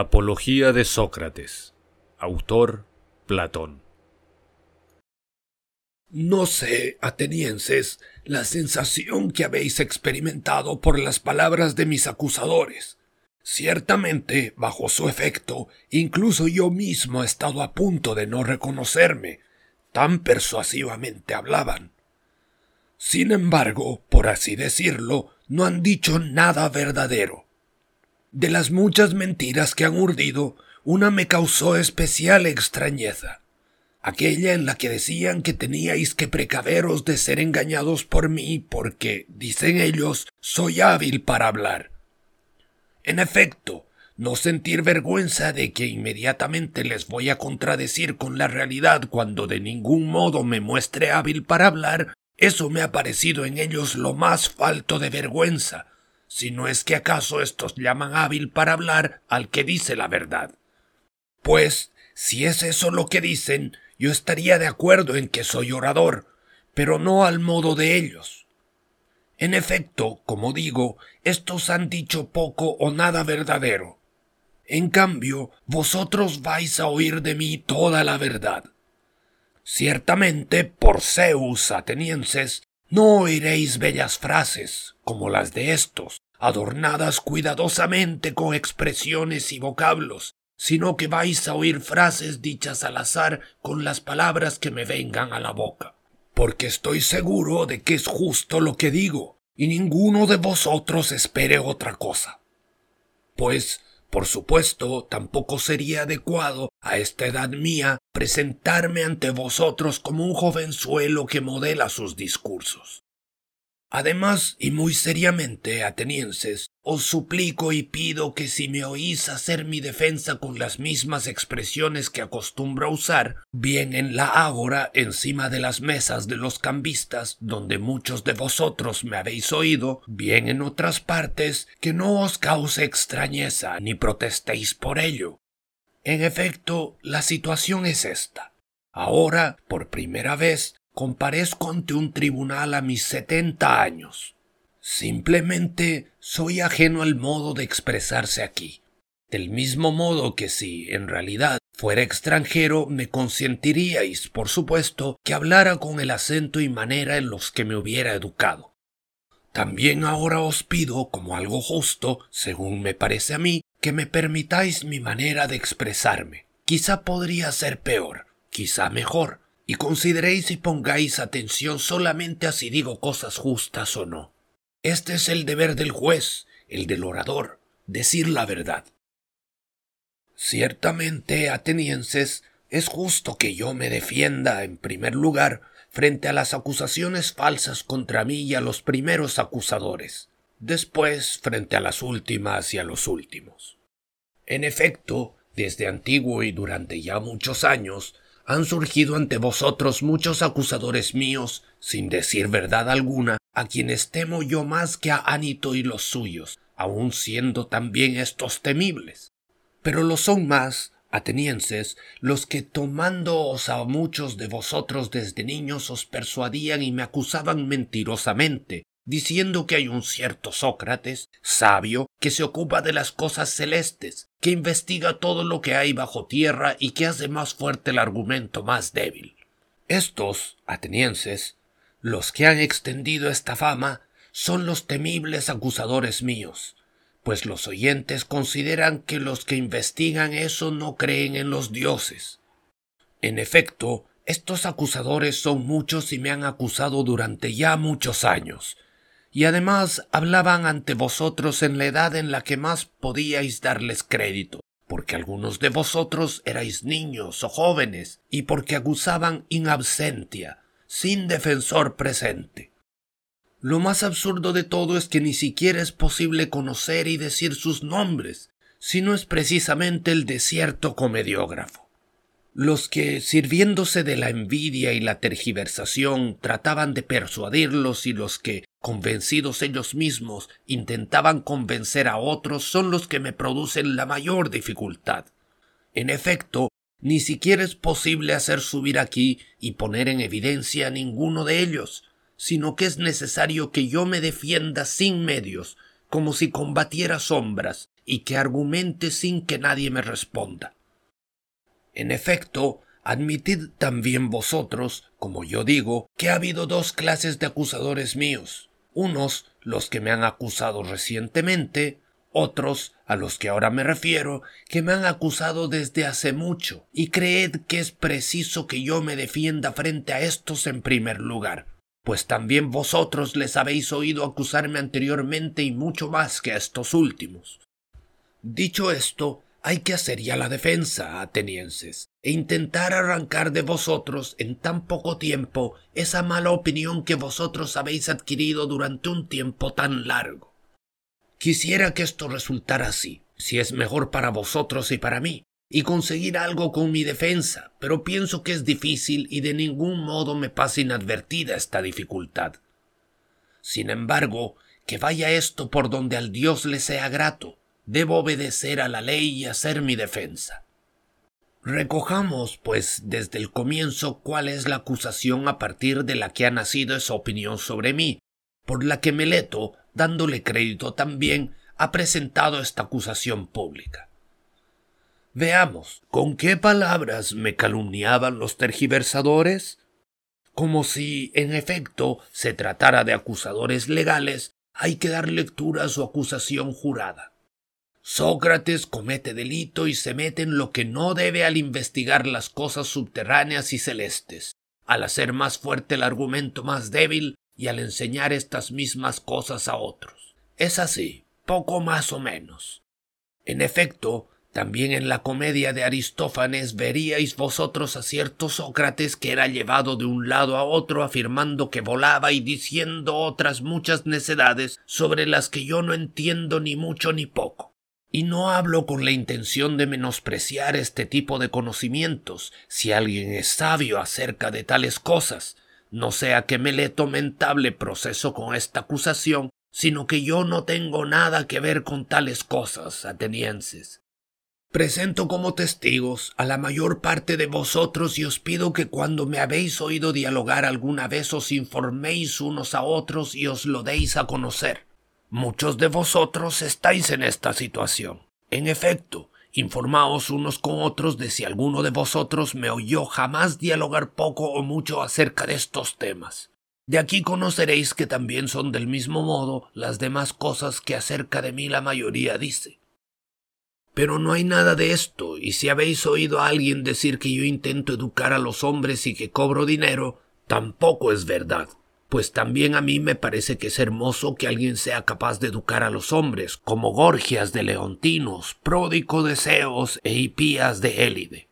Apología de Sócrates. Autor Platón. No sé, atenienses, la sensación que habéis experimentado por las palabras de mis acusadores. Ciertamente, bajo su efecto, incluso yo mismo he estado a punto de no reconocerme, tan persuasivamente hablaban. Sin embargo, por así decirlo, no han dicho nada verdadero. De las muchas mentiras que han urdido, una me causó especial extrañeza aquella en la que decían que teníais que precaveros de ser engañados por mí porque, dicen ellos, soy hábil para hablar. En efecto, no sentir vergüenza de que inmediatamente les voy a contradecir con la realidad cuando de ningún modo me muestre hábil para hablar, eso me ha parecido en ellos lo más falto de vergüenza, si no es que acaso estos llaman hábil para hablar al que dice la verdad. Pues, si es eso lo que dicen, yo estaría de acuerdo en que soy orador, pero no al modo de ellos. En efecto, como digo, estos han dicho poco o nada verdadero. En cambio, vosotros vais a oír de mí toda la verdad. Ciertamente, por Zeus, atenienses, no oiréis bellas frases, como las de estos, adornadas cuidadosamente con expresiones y vocablos, sino que vais a oír frases dichas al azar con las palabras que me vengan a la boca. Porque estoy seguro de que es justo lo que digo, y ninguno de vosotros espere otra cosa. Pues, por supuesto, tampoco sería adecuado a esta edad mía presentarme ante vosotros como un jovenzuelo que modela sus discursos. Además, y muy seriamente, atenienses, os suplico y pido que si me oís hacer mi defensa con las mismas expresiones que acostumbro a usar, bien en la ágora encima de las mesas de los cambistas, donde muchos de vosotros me habéis oído, bien en otras partes, que no os cause extrañeza ni protestéis por ello. En efecto, la situación es esta. Ahora, por primera vez, comparezco ante un tribunal a mis setenta años. Simplemente soy ajeno al modo de expresarse aquí. Del mismo modo que si, en realidad, fuera extranjero, me consentiríais, por supuesto, que hablara con el acento y manera en los que me hubiera educado. También ahora os pido, como algo justo, según me parece a mí, que me permitáis mi manera de expresarme. Quizá podría ser peor, quizá mejor, y consideréis y pongáis atención solamente a si digo cosas justas o no. Este es el deber del juez, el del orador, decir la verdad. Ciertamente, atenienses, es justo que yo me defienda, en primer lugar, frente a las acusaciones falsas contra mí y a los primeros acusadores, después frente a las últimas y a los últimos. En efecto, desde antiguo y durante ya muchos años, han surgido ante vosotros muchos acusadores míos, sin decir verdad alguna, a quienes temo yo más que a Anito y los suyos, aun siendo también estos temibles. Pero lo son más, atenienses, los que tomándoos a muchos de vosotros desde niños os persuadían y me acusaban mentirosamente, diciendo que hay un cierto Sócrates, sabio, que se ocupa de las cosas celestes, que investiga todo lo que hay bajo tierra y que hace más fuerte el argumento más débil. Estos, atenienses, los que han extendido esta fama, son los temibles acusadores míos, pues los oyentes consideran que los que investigan eso no creen en los dioses. En efecto, estos acusadores son muchos y me han acusado durante ya muchos años, y además hablaban ante vosotros en la edad en la que más podíais darles crédito, porque algunos de vosotros erais niños o jóvenes, y porque acusaban in absentia, sin defensor presente. Lo más absurdo de todo es que ni siquiera es posible conocer y decir sus nombres, sino es precisamente el desierto comediógrafo. Los que, sirviéndose de la envidia y la tergiversación, trataban de persuadirlos y los que, convencidos ellos mismos, intentaban convencer a otros son los que me producen la mayor dificultad. En efecto, ni siquiera es posible hacer subir aquí y poner en evidencia a ninguno de ellos, sino que es necesario que yo me defienda sin medios, como si combatiera sombras, y que argumente sin que nadie me responda. En efecto, admitid también vosotros, como yo digo, que ha habido dos clases de acusadores míos, unos los que me han acusado recientemente, otros, a los que ahora me refiero, que me han acusado desde hace mucho, y creed que es preciso que yo me defienda frente a estos en primer lugar, pues también vosotros les habéis oído acusarme anteriormente y mucho más que a estos últimos. Dicho esto, hay que hacer ya la defensa, atenienses, e intentar arrancar de vosotros en tan poco tiempo esa mala opinión que vosotros habéis adquirido durante un tiempo tan largo. Quisiera que esto resultara así, si es mejor para vosotros y para mí, y conseguir algo con mi defensa, pero pienso que es difícil y de ningún modo me pasa inadvertida esta dificultad. Sin embargo, que vaya esto por donde al Dios le sea grato, debo obedecer a la ley y hacer mi defensa. Recojamos, pues, desde el comienzo cuál es la acusación a partir de la que ha nacido esa opinión sobre mí, por la que Meleto dándole crédito también, ha presentado esta acusación pública. Veamos, ¿con qué palabras me calumniaban los tergiversadores? Como si, en efecto, se tratara de acusadores legales, hay que dar lectura a su acusación jurada. Sócrates comete delito y se mete en lo que no debe al investigar las cosas subterráneas y celestes, al hacer más fuerte el argumento más débil y al enseñar estas mismas cosas a otros. Es así, poco más o menos. En efecto, también en la comedia de Aristófanes veríais vosotros a cierto Sócrates que era llevado de un lado a otro afirmando que volaba y diciendo otras muchas necedades sobre las que yo no entiendo ni mucho ni poco. Y no hablo con la intención de menospreciar este tipo de conocimientos, si alguien es sabio acerca de tales cosas, no sea que me le tomentable proceso con esta acusación, sino que yo no tengo nada que ver con tales cosas, atenienses. Presento como testigos a la mayor parte de vosotros y os pido que cuando me habéis oído dialogar alguna vez os informéis unos a otros y os lo deis a conocer. Muchos de vosotros estáis en esta situación. En efecto, Informaos unos con otros de si alguno de vosotros me oyó jamás dialogar poco o mucho acerca de estos temas. De aquí conoceréis que también son del mismo modo las demás cosas que acerca de mí la mayoría dice. Pero no hay nada de esto, y si habéis oído a alguien decir que yo intento educar a los hombres y que cobro dinero, tampoco es verdad pues también a mí me parece que es hermoso que alguien sea capaz de educar a los hombres, como Gorgias de Leontinos, Pródico de Zeos e Hipías de Élide.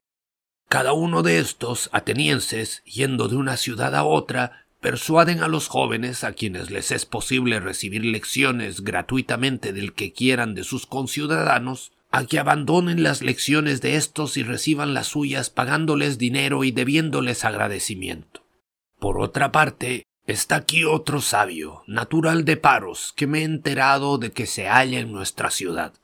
Cada uno de estos atenienses, yendo de una ciudad a otra, persuaden a los jóvenes a quienes les es posible recibir lecciones gratuitamente del que quieran de sus conciudadanos, a que abandonen las lecciones de estos y reciban las suyas pagándoles dinero y debiéndoles agradecimiento. Por otra parte, Está aquí otro sabio, natural de Paros, que me he enterado de que se halla en nuestra ciudad.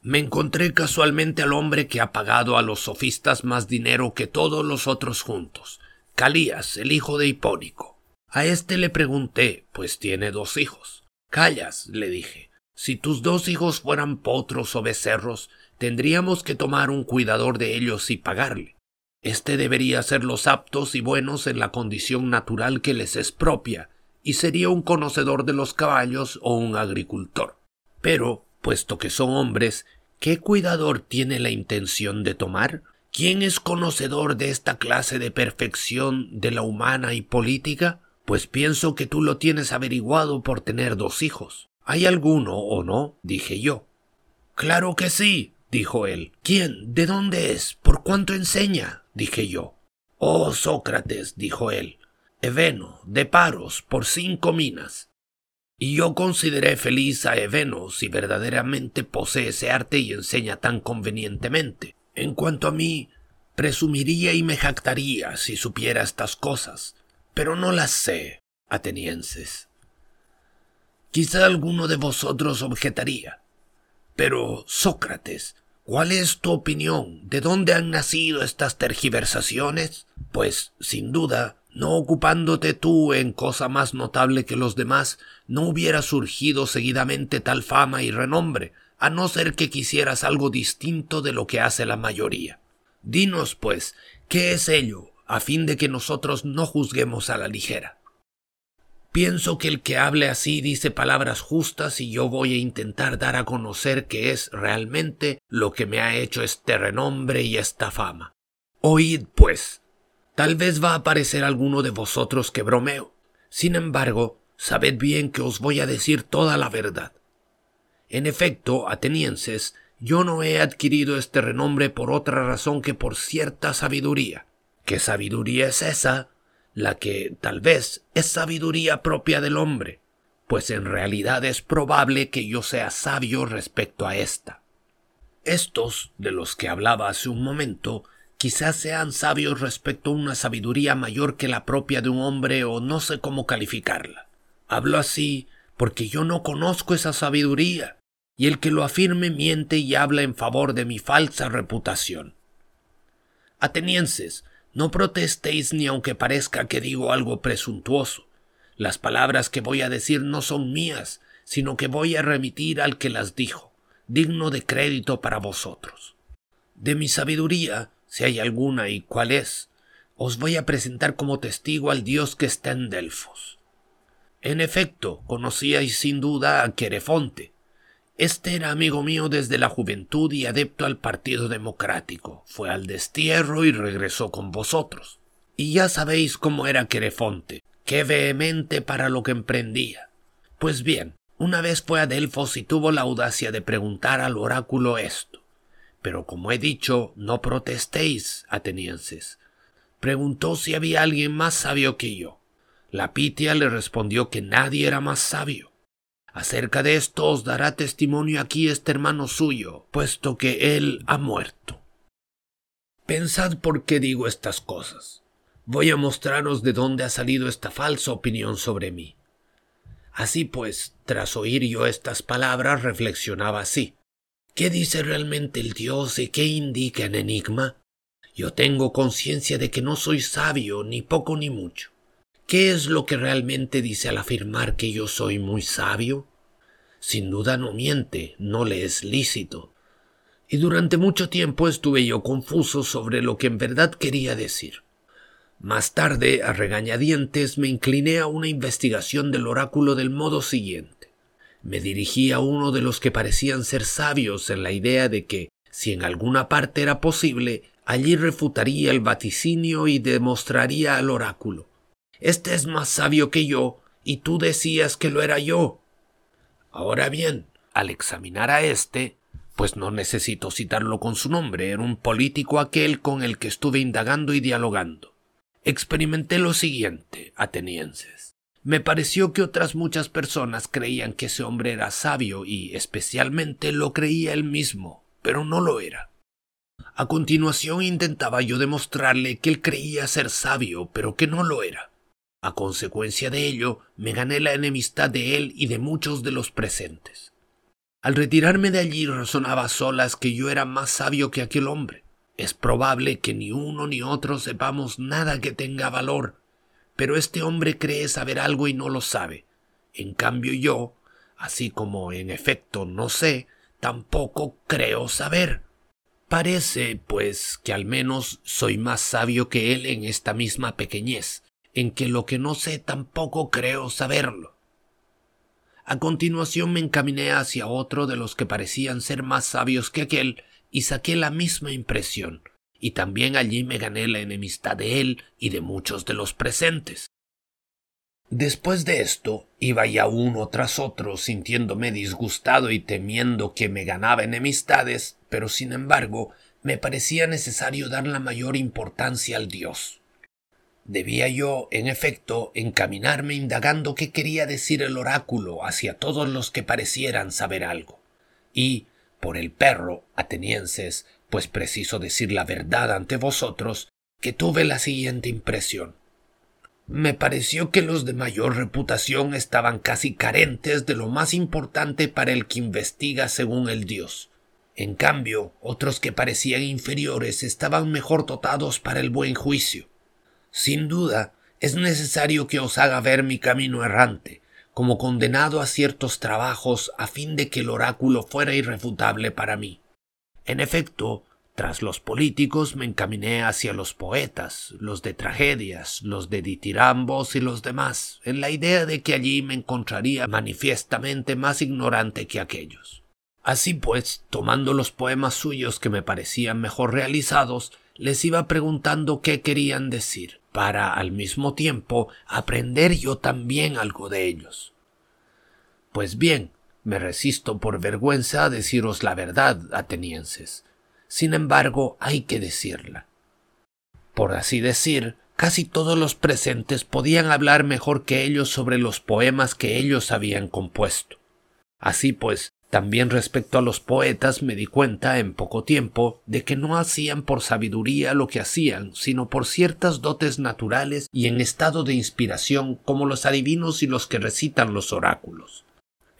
Me encontré casualmente al hombre que ha pagado a los sofistas más dinero que todos los otros juntos, Calías, el hijo de Hipónico. A éste le pregunté, pues tiene dos hijos. Callas, le dije, si tus dos hijos fueran potros o becerros, tendríamos que tomar un cuidador de ellos y pagarle. Este debería ser los aptos y buenos en la condición natural que les es propia, y sería un conocedor de los caballos o un agricultor. Pero, puesto que son hombres, ¿qué cuidador tiene la intención de tomar? ¿Quién es conocedor de esta clase de perfección de la humana y política? Pues pienso que tú lo tienes averiguado por tener dos hijos. ¿Hay alguno o no? dije yo. Claro que sí, dijo él. ¿Quién? ¿De dónde es? ¿Por cuánto enseña? dije yo. Oh, Sócrates, dijo él, Eveno, de Paros, por cinco minas. Y yo consideré feliz a Eveno si verdaderamente posee ese arte y enseña tan convenientemente. En cuanto a mí, presumiría y me jactaría si supiera estas cosas, pero no las sé, atenienses. Quizá alguno de vosotros objetaría. Pero, Sócrates, ¿Cuál es tu opinión? ¿De dónde han nacido estas tergiversaciones? Pues, sin duda, no ocupándote tú en cosa más notable que los demás, no hubiera surgido seguidamente tal fama y renombre, a no ser que quisieras algo distinto de lo que hace la mayoría. Dinos, pues, ¿qué es ello, a fin de que nosotros no juzguemos a la ligera? Pienso que el que hable así dice palabras justas y yo voy a intentar dar a conocer que es realmente lo que me ha hecho este renombre y esta fama. Oíd, pues. Tal vez va a parecer alguno de vosotros que bromeo. Sin embargo, sabed bien que os voy a decir toda la verdad. En efecto, atenienses, yo no he adquirido este renombre por otra razón que por cierta sabiduría. ¿Qué sabiduría es esa? La que tal vez es sabiduría propia del hombre, pues en realidad es probable que yo sea sabio respecto a ésta. Estos, de los que hablaba hace un momento, quizás sean sabios respecto a una sabiduría mayor que la propia de un hombre o no sé cómo calificarla. Hablo así porque yo no conozco esa sabiduría, y el que lo afirme miente y habla en favor de mi falsa reputación. Atenienses, no protestéis ni aunque parezca que digo algo presuntuoso. Las palabras que voy a decir no son mías, sino que voy a remitir al que las dijo, digno de crédito para vosotros. De mi sabiduría, si hay alguna y cuál es, os voy a presentar como testigo al Dios que está en Delfos. En efecto, conocíais sin duda a Querefonte, este era amigo mío desde la juventud y adepto al Partido Democrático. Fue al destierro y regresó con vosotros. Y ya sabéis cómo era Querefonte, qué vehemente para lo que emprendía. Pues bien, una vez fue a Delfos y tuvo la audacia de preguntar al oráculo esto. Pero como he dicho, no protestéis, atenienses. Preguntó si había alguien más sabio que yo. La Pitia le respondió que nadie era más sabio. Acerca de esto os dará testimonio aquí este hermano suyo, puesto que él ha muerto. Pensad por qué digo estas cosas. Voy a mostraros de dónde ha salido esta falsa opinión sobre mí. Así pues, tras oír yo estas palabras, reflexionaba así. ¿Qué dice realmente el Dios y qué indica en enigma? Yo tengo conciencia de que no soy sabio, ni poco ni mucho. ¿Qué es lo que realmente dice al afirmar que yo soy muy sabio? Sin duda no miente, no le es lícito. Y durante mucho tiempo estuve yo confuso sobre lo que en verdad quería decir. Más tarde, a regañadientes, me incliné a una investigación del oráculo del modo siguiente. Me dirigí a uno de los que parecían ser sabios en la idea de que, si en alguna parte era posible, allí refutaría el vaticinio y demostraría al oráculo. Este es más sabio que yo, y tú decías que lo era yo. Ahora bien, al examinar a este, pues no necesito citarlo con su nombre, era un político aquel con el que estuve indagando y dialogando. Experimenté lo siguiente, atenienses. Me pareció que otras muchas personas creían que ese hombre era sabio y especialmente lo creía él mismo, pero no lo era. A continuación intentaba yo demostrarle que él creía ser sabio, pero que no lo era. A consecuencia de ello, me gané la enemistad de él y de muchos de los presentes. Al retirarme de allí razonaba solas que yo era más sabio que aquel hombre. Es probable que ni uno ni otro sepamos nada que tenga valor, pero este hombre cree saber algo y no lo sabe. En cambio yo, así como en efecto no sé, tampoco creo saber. Parece, pues, que al menos soy más sabio que él en esta misma pequeñez, en que lo que no sé tampoco creo saberlo. A continuación me encaminé hacia otro de los que parecían ser más sabios que aquel y saqué la misma impresión, y también allí me gané la enemistad de él y de muchos de los presentes. Después de esto, iba ya uno tras otro, sintiéndome disgustado y temiendo que me ganaba enemistades, pero sin embargo me parecía necesario dar la mayor importancia al Dios. Debía yo, en efecto, encaminarme indagando qué quería decir el oráculo hacia todos los que parecieran saber algo. Y, por el perro, atenienses, pues preciso decir la verdad ante vosotros, que tuve la siguiente impresión. Me pareció que los de mayor reputación estaban casi carentes de lo más importante para el que investiga según el Dios. En cambio, otros que parecían inferiores estaban mejor dotados para el buen juicio. Sin duda, es necesario que os haga ver mi camino errante, como condenado a ciertos trabajos a fin de que el oráculo fuera irrefutable para mí. En efecto, tras los políticos me encaminé hacia los poetas, los de tragedias, los de ditirambos y los demás, en la idea de que allí me encontraría manifiestamente más ignorante que aquellos. Así pues, tomando los poemas suyos que me parecían mejor realizados, les iba preguntando qué querían decir, para al mismo tiempo aprender yo también algo de ellos. Pues bien, me resisto por vergüenza a deciros la verdad, atenienses. Sin embargo, hay que decirla. Por así decir, casi todos los presentes podían hablar mejor que ellos sobre los poemas que ellos habían compuesto. Así pues, también respecto a los poetas me di cuenta en poco tiempo de que no hacían por sabiduría lo que hacían, sino por ciertas dotes naturales y en estado de inspiración como los adivinos y los que recitan los oráculos.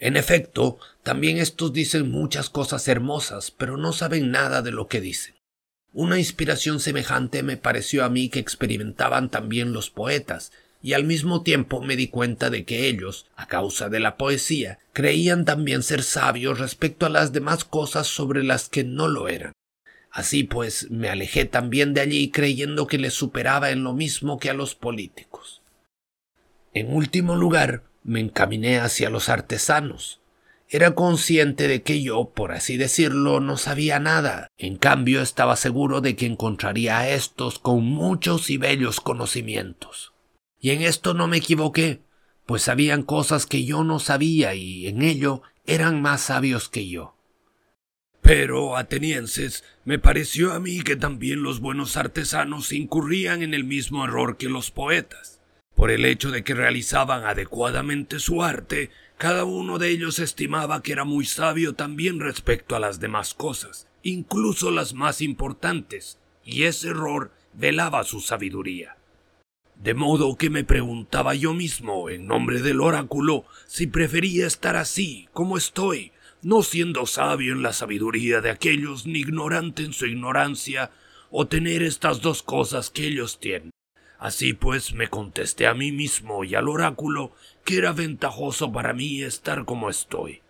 En efecto, también estos dicen muchas cosas hermosas, pero no saben nada de lo que dicen. Una inspiración semejante me pareció a mí que experimentaban también los poetas, y al mismo tiempo me di cuenta de que ellos, a causa de la poesía, creían también ser sabios respecto a las demás cosas sobre las que no lo eran. Así pues, me alejé también de allí creyendo que les superaba en lo mismo que a los políticos. En último lugar, me encaminé hacia los artesanos. Era consciente de que yo, por así decirlo, no sabía nada. En cambio, estaba seguro de que encontraría a estos con muchos y bellos conocimientos. Y en esto no me equivoqué, pues sabían cosas que yo no sabía y en ello eran más sabios que yo. Pero, atenienses, me pareció a mí que también los buenos artesanos incurrían en el mismo error que los poetas. Por el hecho de que realizaban adecuadamente su arte, cada uno de ellos estimaba que era muy sabio también respecto a las demás cosas, incluso las más importantes, y ese error velaba su sabiduría. De modo que me preguntaba yo mismo, en nombre del oráculo, si prefería estar así, como estoy, no siendo sabio en la sabiduría de aquellos ni ignorante en su ignorancia, o tener estas dos cosas que ellos tienen. Así pues me contesté a mí mismo y al oráculo que era ventajoso para mí estar como estoy.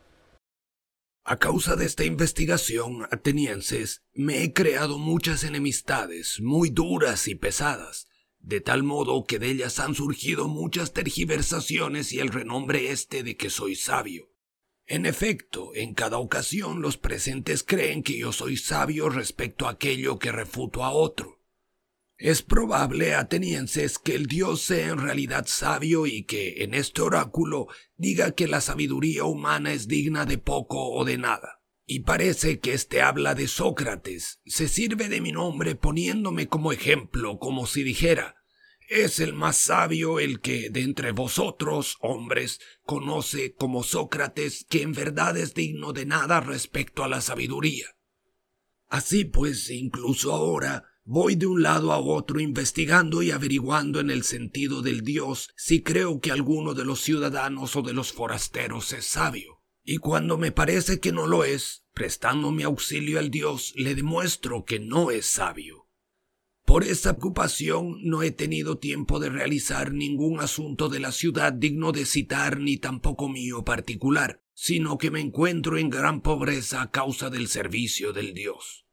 A causa de esta investigación, atenienses, me he creado muchas enemistades, muy duras y pesadas, de tal modo que de ellas han surgido muchas tergiversaciones y el renombre este de que soy sabio. En efecto, en cada ocasión los presentes creen que yo soy sabio respecto a aquello que refuto a otro. Es probable, atenienses, que el dios sea en realidad sabio y que en este oráculo diga que la sabiduría humana es digna de poco o de nada. Y parece que éste habla de Sócrates, se sirve de mi nombre poniéndome como ejemplo, como si dijera, es el más sabio el que de entre vosotros, hombres, conoce como Sócrates que en verdad es digno de nada respecto a la sabiduría. Así pues, incluso ahora, Voy de un lado a otro investigando y averiguando en el sentido del Dios si creo que alguno de los ciudadanos o de los forasteros es sabio. Y cuando me parece que no lo es, prestando mi auxilio al Dios, le demuestro que no es sabio. Por esa ocupación no he tenido tiempo de realizar ningún asunto de la ciudad digno de citar ni tampoco mío particular, sino que me encuentro en gran pobreza a causa del servicio del Dios.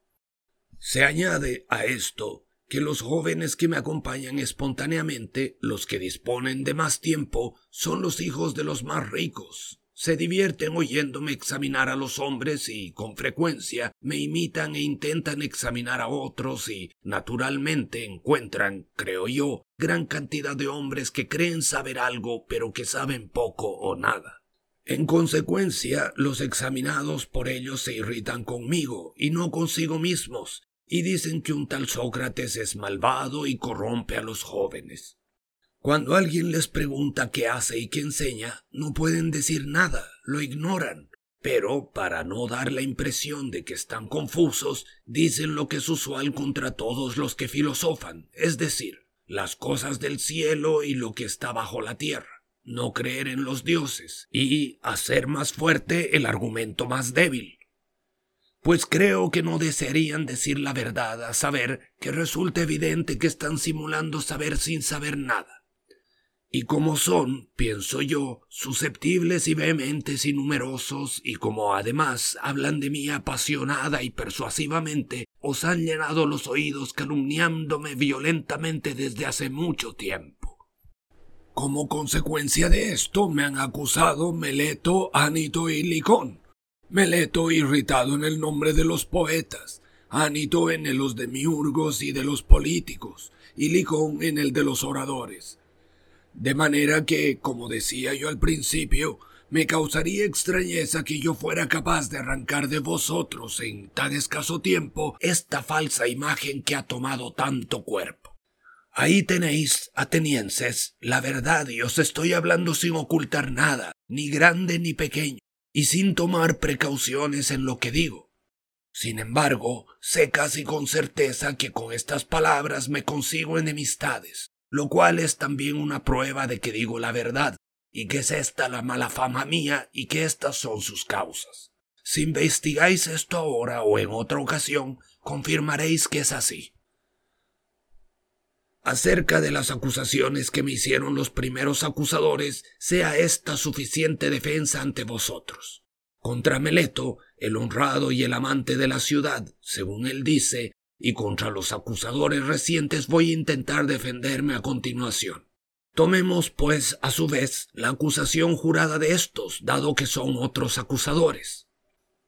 Se añade a esto que los jóvenes que me acompañan espontáneamente, los que disponen de más tiempo, son los hijos de los más ricos. Se divierten oyéndome examinar a los hombres y, con frecuencia, me imitan e intentan examinar a otros y, naturalmente, encuentran, creo yo, gran cantidad de hombres que creen saber algo pero que saben poco o nada. En consecuencia, los examinados por ellos se irritan conmigo y no consigo mismos, y dicen que un tal Sócrates es malvado y corrompe a los jóvenes. Cuando alguien les pregunta qué hace y qué enseña, no pueden decir nada, lo ignoran, pero para no dar la impresión de que están confusos, dicen lo que es usual contra todos los que filosofan, es decir, las cosas del cielo y lo que está bajo la tierra no creer en los dioses y hacer más fuerte el argumento más débil. Pues creo que no desearían decir la verdad a saber que resulta evidente que están simulando saber sin saber nada. Y como son, pienso yo, susceptibles y vehementes y numerosos, y como además hablan de mí apasionada y persuasivamente, os han llenado los oídos calumniándome violentamente desde hace mucho tiempo. Como consecuencia de esto me han acusado Meleto, Anito y Licón. Meleto irritado en el nombre de los poetas, Anito en el los demiurgos y de los políticos, y Licón en el de los oradores. De manera que, como decía yo al principio, me causaría extrañeza que yo fuera capaz de arrancar de vosotros en tan escaso tiempo esta falsa imagen que ha tomado tanto cuerpo. Ahí tenéis, atenienses, la verdad y os estoy hablando sin ocultar nada, ni grande ni pequeño, y sin tomar precauciones en lo que digo. Sin embargo, sé casi con certeza que con estas palabras me consigo enemistades, lo cual es también una prueba de que digo la verdad, y que es esta la mala fama mía y que estas son sus causas. Si investigáis esto ahora o en otra ocasión, confirmaréis que es así. Acerca de las acusaciones que me hicieron los primeros acusadores, sea esta suficiente defensa ante vosotros. Contra Meleto, el honrado y el amante de la ciudad, según él dice, y contra los acusadores recientes voy a intentar defenderme a continuación. Tomemos, pues, a su vez, la acusación jurada de estos, dado que son otros acusadores.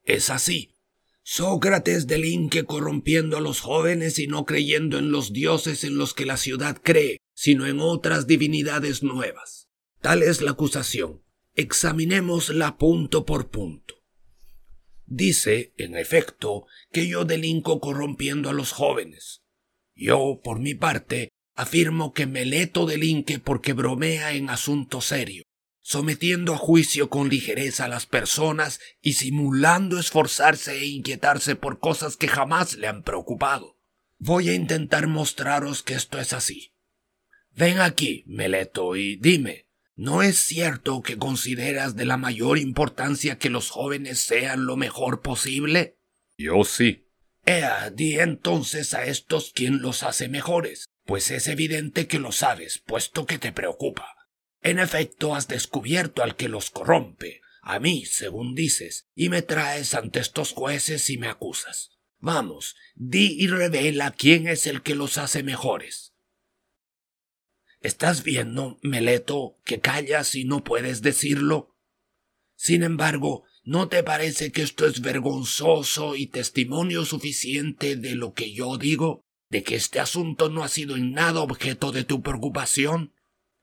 Es así. Sócrates delinque corrompiendo a los jóvenes y no creyendo en los dioses en los que la ciudad cree, sino en otras divinidades nuevas. Tal es la acusación. Examinémosla punto por punto. Dice, en efecto, que yo delinco corrompiendo a los jóvenes. Yo, por mi parte, afirmo que Meleto delinque porque bromea en asunto serio, sometiendo a juicio con ligereza a las personas y simulando esforzarse e inquietarse por cosas que jamás le han preocupado. Voy a intentar mostraros que esto es así. Ven aquí, Meleto, y dime, ¿No es cierto que consideras de la mayor importancia que los jóvenes sean lo mejor posible? Yo sí. Ea, di entonces a estos quién los hace mejores, pues es evidente que lo sabes, puesto que te preocupa. En efecto, has descubierto al que los corrompe, a mí, según dices, y me traes ante estos jueces y me acusas. Vamos, di y revela quién es el que los hace mejores. ¿Estás viendo, Meleto, que callas y no puedes decirlo? Sin embargo, ¿no te parece que esto es vergonzoso y testimonio suficiente de lo que yo digo? ¿De que este asunto no ha sido en nada objeto de tu preocupación?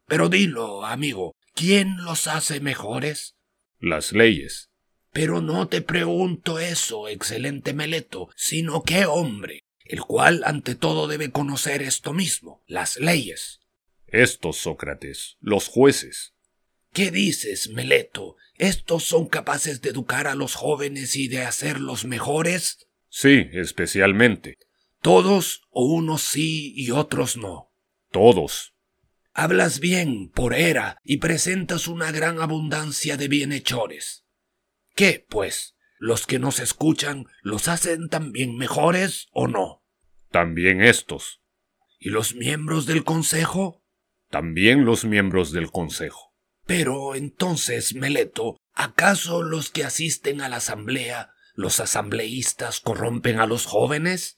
Pero dilo, amigo, ¿quién los hace mejores? Las leyes. Pero no te pregunto eso, excelente Meleto, sino qué hombre, el cual ante todo debe conocer esto mismo, las leyes. Estos, Sócrates, los jueces. ¿Qué dices, Meleto? ¿Estos son capaces de educar a los jóvenes y de hacerlos mejores? Sí, especialmente. ¿Todos o unos sí y otros no? Todos. Hablas bien, por era, y presentas una gran abundancia de bienhechores. ¿Qué, pues? ¿Los que nos escuchan los hacen también mejores o no? También estos. ¿Y los miembros del Consejo? También los miembros del Consejo. Pero entonces, Meleto, ¿acaso los que asisten a la asamblea, los asambleístas, corrompen a los jóvenes?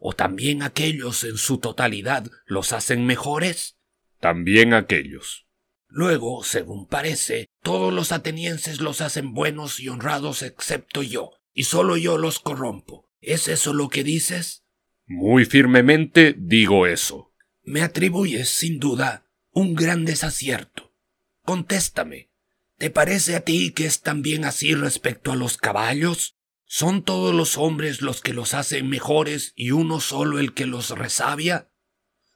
¿O también aquellos en su totalidad los hacen mejores? También aquellos. Luego, según parece, todos los atenienses los hacen buenos y honrados excepto yo, y solo yo los corrompo. ¿Es eso lo que dices? Muy firmemente digo eso. Me atribuyes, sin duda, un gran desacierto. Contéstame, ¿te parece a ti que es también así respecto a los caballos? ¿Son todos los hombres los que los hacen mejores y uno solo el que los resabia?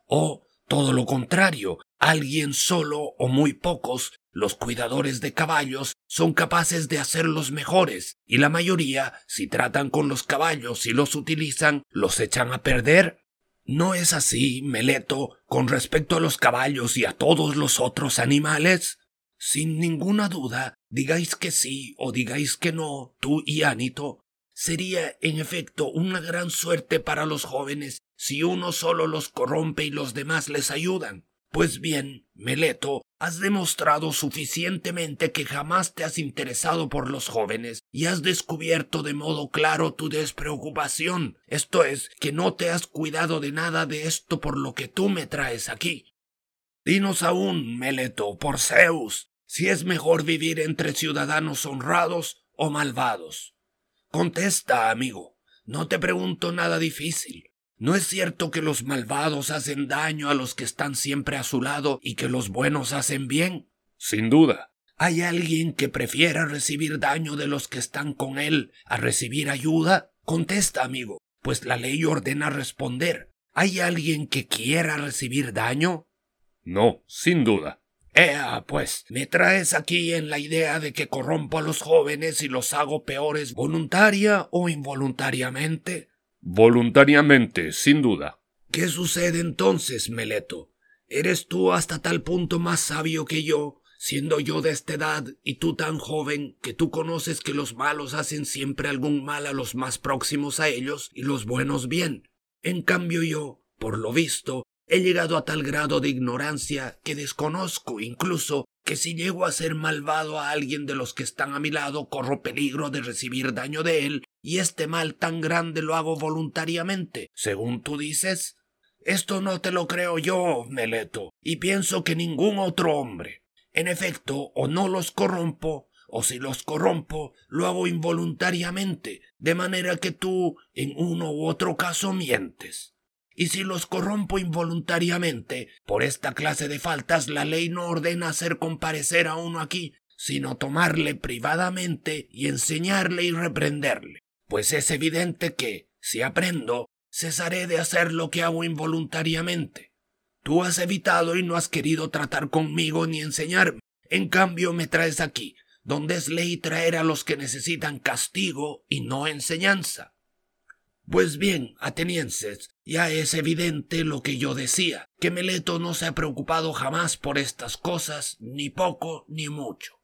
¿O, todo lo contrario, alguien solo o muy pocos, los cuidadores de caballos, son capaces de hacerlos mejores, y la mayoría, si tratan con los caballos y los utilizan, los echan a perder? ¿No es así, Meleto, con respecto a los caballos y a todos los otros animales? Sin ninguna duda, digáis que sí o digáis que no, tú y Anito, sería en efecto una gran suerte para los jóvenes si uno solo los corrompe y los demás les ayudan. Pues bien, Meleto, Has demostrado suficientemente que jamás te has interesado por los jóvenes y has descubierto de modo claro tu despreocupación. Esto es, que no te has cuidado de nada de esto por lo que tú me traes aquí. Dinos aún, Meleto, por Zeus, si es mejor vivir entre ciudadanos honrados o malvados. Contesta, amigo. No te pregunto nada difícil. ¿No es cierto que los malvados hacen daño a los que están siempre a su lado y que los buenos hacen bien? Sin duda. ¿Hay alguien que prefiera recibir daño de los que están con él a recibir ayuda? Contesta, amigo, pues la ley ordena responder. ¿Hay alguien que quiera recibir daño? No, sin duda. Ea, pues, me traes aquí en la idea de que corrompo a los jóvenes y los hago peores voluntaria o involuntariamente. Voluntariamente, sin duda. ¿Qué sucede entonces, Meleto? ¿Eres tú hasta tal punto más sabio que yo, siendo yo de esta edad y tú tan joven, que tú conoces que los malos hacen siempre algún mal a los más próximos a ellos y los buenos bien? En cambio yo, por lo visto, he llegado a tal grado de ignorancia que desconozco incluso que si llego a ser malvado a alguien de los que están a mi lado, corro peligro de recibir daño de él, y este mal tan grande lo hago voluntariamente, según tú dices. Esto no te lo creo yo, Meleto, y pienso que ningún otro hombre. En efecto, o no los corrompo, o si los corrompo, lo hago involuntariamente, de manera que tú, en uno u otro caso, mientes. Y si los corrompo involuntariamente, por esta clase de faltas la ley no ordena hacer comparecer a uno aquí, sino tomarle privadamente y enseñarle y reprenderle. Pues es evidente que, si aprendo, cesaré de hacer lo que hago involuntariamente. Tú has evitado y no has querido tratar conmigo ni enseñarme. En cambio me traes aquí, donde es ley traer a los que necesitan castigo y no enseñanza. Pues bien, atenienses, ya es evidente lo que yo decía, que Meleto no se ha preocupado jamás por estas cosas, ni poco ni mucho.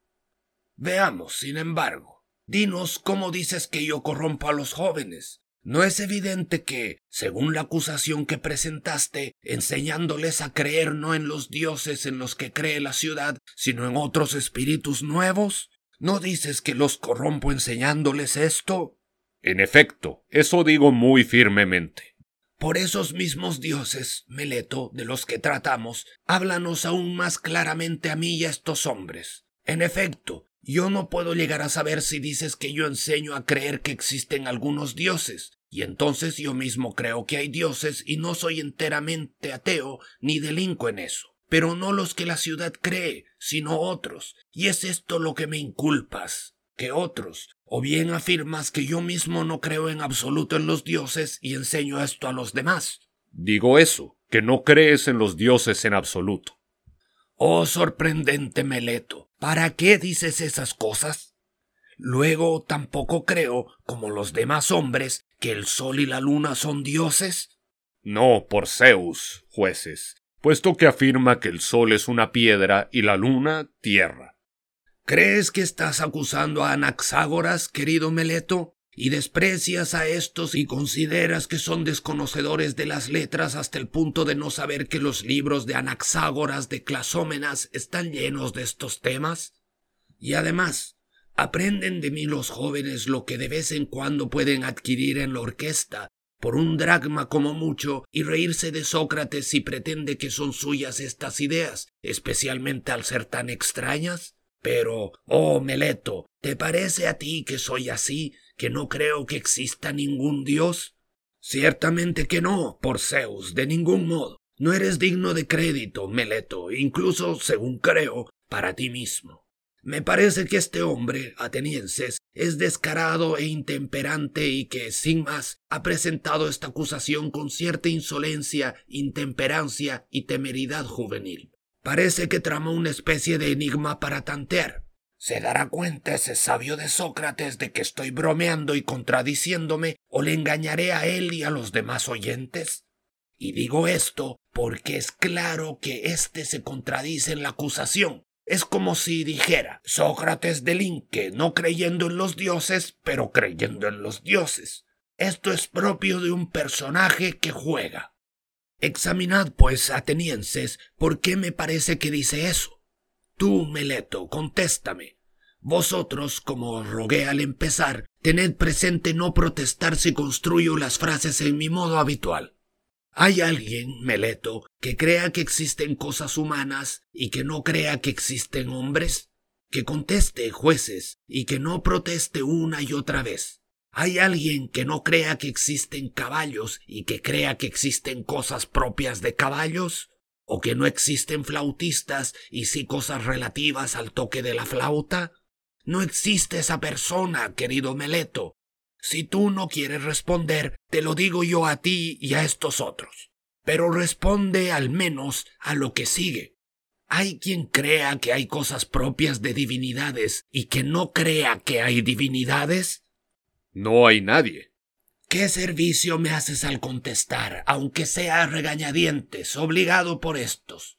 Veamos, sin embargo, dinos cómo dices que yo corrompo a los jóvenes. ¿No es evidente que, según la acusación que presentaste, enseñándoles a creer no en los dioses en los que cree la ciudad, sino en otros espíritus nuevos? ¿No dices que los corrompo enseñándoles esto? En efecto, eso digo muy firmemente. Por esos mismos dioses, Meleto, de los que tratamos, háblanos aún más claramente a mí y a estos hombres. En efecto, yo no puedo llegar a saber si dices que yo enseño a creer que existen algunos dioses, y entonces yo mismo creo que hay dioses y no soy enteramente ateo ni delinco en eso. Pero no los que la ciudad cree, sino otros, y es esto lo que me inculpas que otros, o bien afirmas que yo mismo no creo en absoluto en los dioses y enseño esto a los demás. Digo eso, que no crees en los dioses en absoluto. Oh sorprendente Meleto, ¿para qué dices esas cosas? Luego tampoco creo, como los demás hombres, que el sol y la luna son dioses. No, por Zeus, jueces, puesto que afirma que el sol es una piedra y la luna tierra. ¿Crees que estás acusando a Anaxágoras, querido Meleto? ¿Y desprecias a estos y consideras que son desconocedores de las letras hasta el punto de no saber que los libros de Anaxágoras de Clasómenas están llenos de estos temas? Y además, aprenden de mí los jóvenes lo que de vez en cuando pueden adquirir en la orquesta, por un dragma como mucho, y reírse de Sócrates si pretende que son suyas estas ideas, especialmente al ser tan extrañas? Pero, oh Meleto, ¿te parece a ti que soy así, que no creo que exista ningún dios? Ciertamente que no, por Zeus, de ningún modo. No eres digno de crédito, Meleto, incluso, según creo, para ti mismo. Me parece que este hombre, atenienses, es descarado e intemperante y que, sin más, ha presentado esta acusación con cierta insolencia, intemperancia y temeridad juvenil. Parece que tramó una especie de enigma para tantear. ¿Se dará cuenta ese sabio de Sócrates de que estoy bromeando y contradiciéndome o le engañaré a él y a los demás oyentes? Y digo esto porque es claro que éste se contradice en la acusación. Es como si dijera Sócrates delinque no creyendo en los dioses, pero creyendo en los dioses. Esto es propio de un personaje que juega. Examinad, pues, atenienses, por qué me parece que dice eso. Tú, Meleto, contéstame. Vosotros, como rogué al empezar, tened presente no protestar si construyo las frases en mi modo habitual. ¿Hay alguien, Meleto, que crea que existen cosas humanas y que no crea que existen hombres? Que conteste, jueces, y que no proteste una y otra vez. ¿Hay alguien que no crea que existen caballos y que crea que existen cosas propias de caballos? ¿O que no existen flautistas y sí cosas relativas al toque de la flauta? No existe esa persona, querido Meleto. Si tú no quieres responder, te lo digo yo a ti y a estos otros. Pero responde al menos a lo que sigue. ¿Hay quien crea que hay cosas propias de divinidades y que no crea que hay divinidades? No hay nadie. ¿Qué servicio me haces al contestar, aunque sea regañadientes, obligado por estos?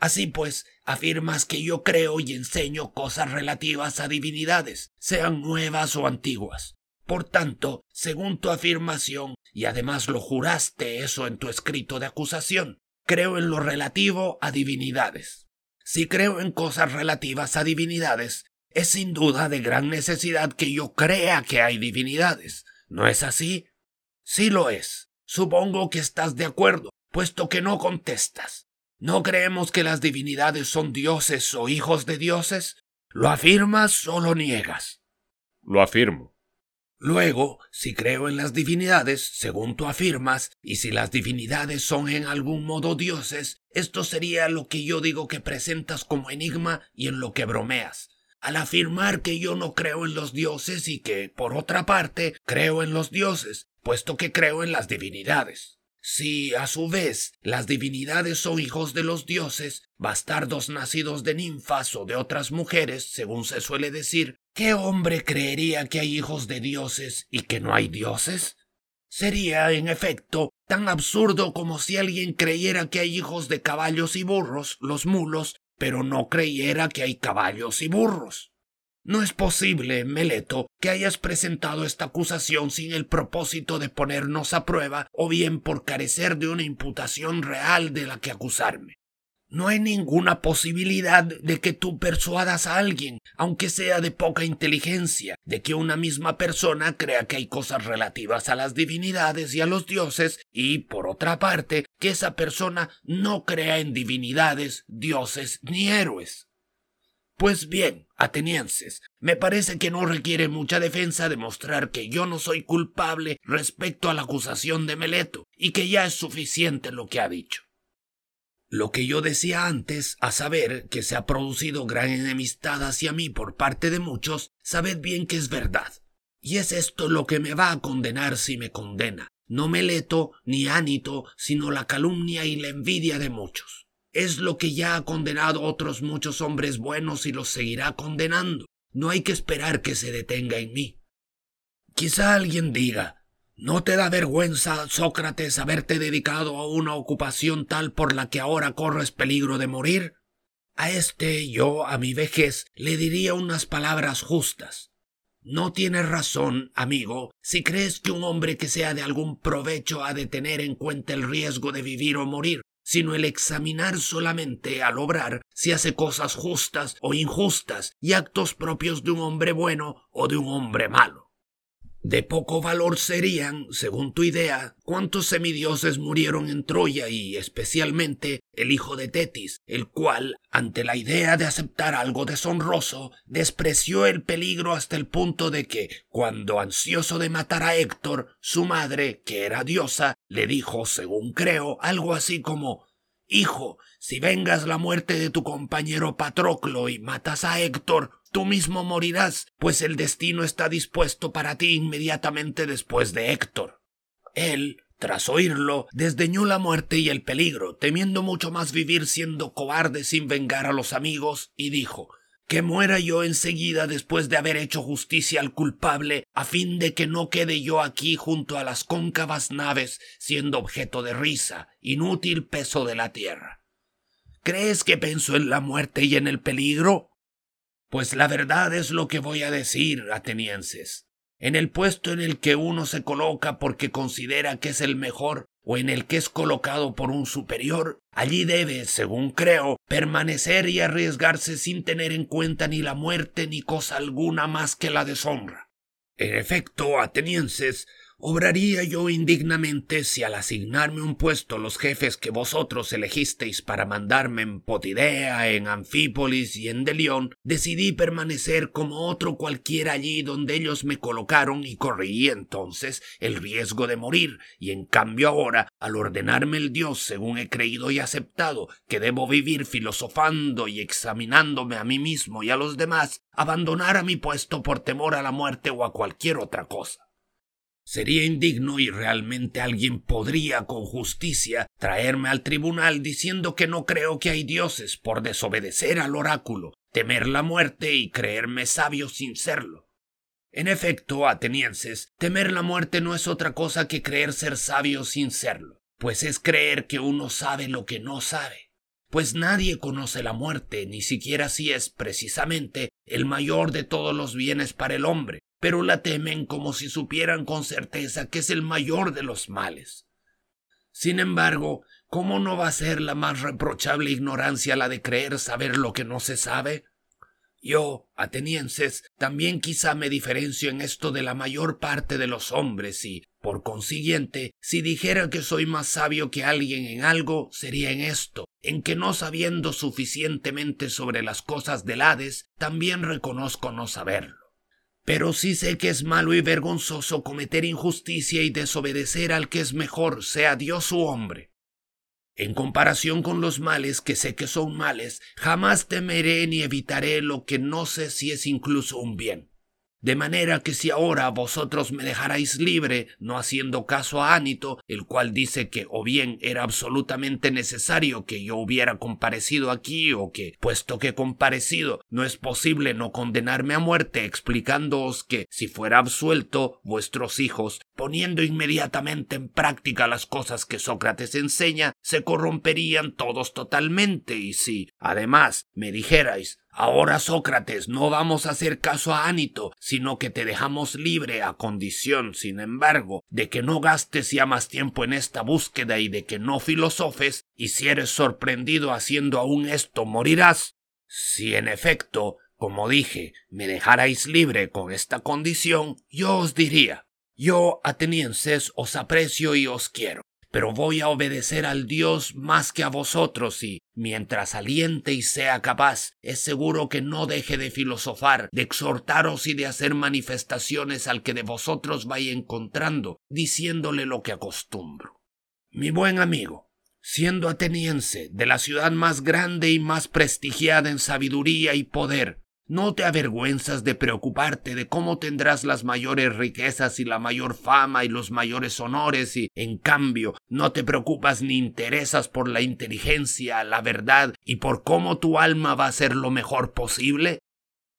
Así pues, afirmas que yo creo y enseño cosas relativas a divinidades, sean nuevas o antiguas. Por tanto, según tu afirmación, y además lo juraste eso en tu escrito de acusación, creo en lo relativo a divinidades. Si creo en cosas relativas a divinidades, es sin duda de gran necesidad que yo crea que hay divinidades. ¿No es así? Sí lo es. Supongo que estás de acuerdo, puesto que no contestas. ¿No creemos que las divinidades son dioses o hijos de dioses? ¿Lo afirmas o lo niegas? Lo afirmo. Luego, si creo en las divinidades, según tú afirmas, y si las divinidades son en algún modo dioses, esto sería lo que yo digo que presentas como enigma y en lo que bromeas. Al afirmar que yo no creo en los dioses y que, por otra parte, creo en los dioses, puesto que creo en las divinidades. Si, a su vez, las divinidades son hijos de los dioses, bastardos nacidos de ninfas o de otras mujeres, según se suele decir, ¿qué hombre creería que hay hijos de dioses y que no hay dioses? Sería, en efecto, tan absurdo como si alguien creyera que hay hijos de caballos y burros, los mulos, pero no creyera que hay caballos y burros. No es posible, Meleto, que hayas presentado esta acusación sin el propósito de ponernos a prueba o bien por carecer de una imputación real de la que acusarme. No hay ninguna posibilidad de que tú persuadas a alguien, aunque sea de poca inteligencia, de que una misma persona crea que hay cosas relativas a las divinidades y a los dioses, y, por otra parte, que esa persona no crea en divinidades, dioses ni héroes. Pues bien, atenienses, me parece que no requiere mucha defensa demostrar que yo no soy culpable respecto a la acusación de Meleto, y que ya es suficiente lo que ha dicho. Lo que yo decía antes, a saber que se ha producido gran enemistad hacia mí por parte de muchos, sabed bien que es verdad. Y es esto lo que me va a condenar si me condena, no Meleto ni Ánito, sino la calumnia y la envidia de muchos es lo que ya ha condenado otros muchos hombres buenos y los seguirá condenando. No hay que esperar que se detenga en mí. Quizá alguien diga, ¿no te da vergüenza, Sócrates, haberte dedicado a una ocupación tal por la que ahora corres peligro de morir? A este yo, a mi vejez, le diría unas palabras justas. No tienes razón, amigo, si crees que un hombre que sea de algún provecho ha de tener en cuenta el riesgo de vivir o morir, sino el examinar solamente al obrar si hace cosas justas o injustas y actos propios de un hombre bueno o de un hombre malo. De poco valor serían, según tu idea, cuántos semidioses murieron en Troya y especialmente el hijo de Tetis, el cual, ante la idea de aceptar algo deshonroso, despreció el peligro hasta el punto de que, cuando ansioso de matar a Héctor, su madre, que era diosa, le dijo, según creo, algo así como Hijo, si vengas la muerte de tu compañero Patroclo y matas a Héctor, tú mismo morirás, pues el destino está dispuesto para ti inmediatamente después de Héctor. Él, tras oírlo, desdeñó la muerte y el peligro, temiendo mucho más vivir siendo cobarde sin vengar a los amigos, y dijo que muera yo enseguida después de haber hecho justicia al culpable, a fin de que no quede yo aquí junto a las cóncavas naves, siendo objeto de risa, inútil peso de la tierra. ¿Crees que pienso en la muerte y en el peligro? Pues la verdad es lo que voy a decir, atenienses. En el puesto en el que uno se coloca porque considera que es el mejor, o en el que es colocado por un superior, allí debe, según creo, permanecer y arriesgarse sin tener en cuenta ni la muerte ni cosa alguna más que la deshonra. En efecto, atenienses, ¿Obraría yo indignamente si al asignarme un puesto los jefes que vosotros elegisteis para mandarme en Potidea, en Anfípolis y en Delión, decidí permanecer como otro cualquiera allí donde ellos me colocaron y corrí entonces el riesgo de morir, y en cambio ahora, al ordenarme el Dios según he creído y aceptado, que debo vivir filosofando y examinándome a mí mismo y a los demás, abandonar a mi puesto por temor a la muerte o a cualquier otra cosa? Sería indigno y realmente alguien podría con justicia traerme al tribunal diciendo que no creo que hay dioses por desobedecer al oráculo, temer la muerte y creerme sabio sin serlo. En efecto, atenienses, temer la muerte no es otra cosa que creer ser sabio sin serlo, pues es creer que uno sabe lo que no sabe. Pues nadie conoce la muerte, ni siquiera si es precisamente el mayor de todos los bienes para el hombre, pero la temen como si supieran con certeza que es el mayor de los males. Sin embargo, ¿cómo no va a ser la más reprochable ignorancia la de creer saber lo que no se sabe? Yo, atenienses, también quizá me diferencio en esto de la mayor parte de los hombres y, por consiguiente, si dijera que soy más sabio que alguien en algo, sería en esto, en que no sabiendo suficientemente sobre las cosas del Hades, también reconozco no saberlo. Pero sí sé que es malo y vergonzoso cometer injusticia y desobedecer al que es mejor, sea Dios u hombre. En comparación con los males que sé que son males, jamás temeré ni evitaré lo que no sé si es incluso un bien. De manera que si ahora vosotros me dejarais libre, no haciendo caso a Anito, el cual dice que o bien era absolutamente necesario que yo hubiera comparecido aquí, o que, puesto que comparecido, no es posible no condenarme a muerte, explicándoos que, si fuera absuelto, vuestros hijos, poniendo inmediatamente en práctica las cosas que Sócrates enseña, se corromperían todos totalmente, y si, además, me dijerais, Ahora, Sócrates, no vamos a hacer caso a Anito, sino que te dejamos libre a condición, sin embargo, de que no gastes ya más tiempo en esta búsqueda y de que no filosofes, y si eres sorprendido haciendo aún esto, morirás. Si en efecto, como dije, me dejarais libre con esta condición, yo os diría, yo, atenienses, os aprecio y os quiero pero voy a obedecer al Dios más que a vosotros y, mientras aliente y sea capaz, es seguro que no deje de filosofar, de exhortaros y de hacer manifestaciones al que de vosotros vaya encontrando, diciéndole lo que acostumbro. Mi buen amigo, siendo ateniense de la ciudad más grande y más prestigiada en sabiduría y poder, no te avergüenzas de preocuparte de cómo tendrás las mayores riquezas y la mayor fama y los mayores honores y, en cambio, no te preocupas ni interesas por la inteligencia, la verdad y por cómo tu alma va a ser lo mejor posible?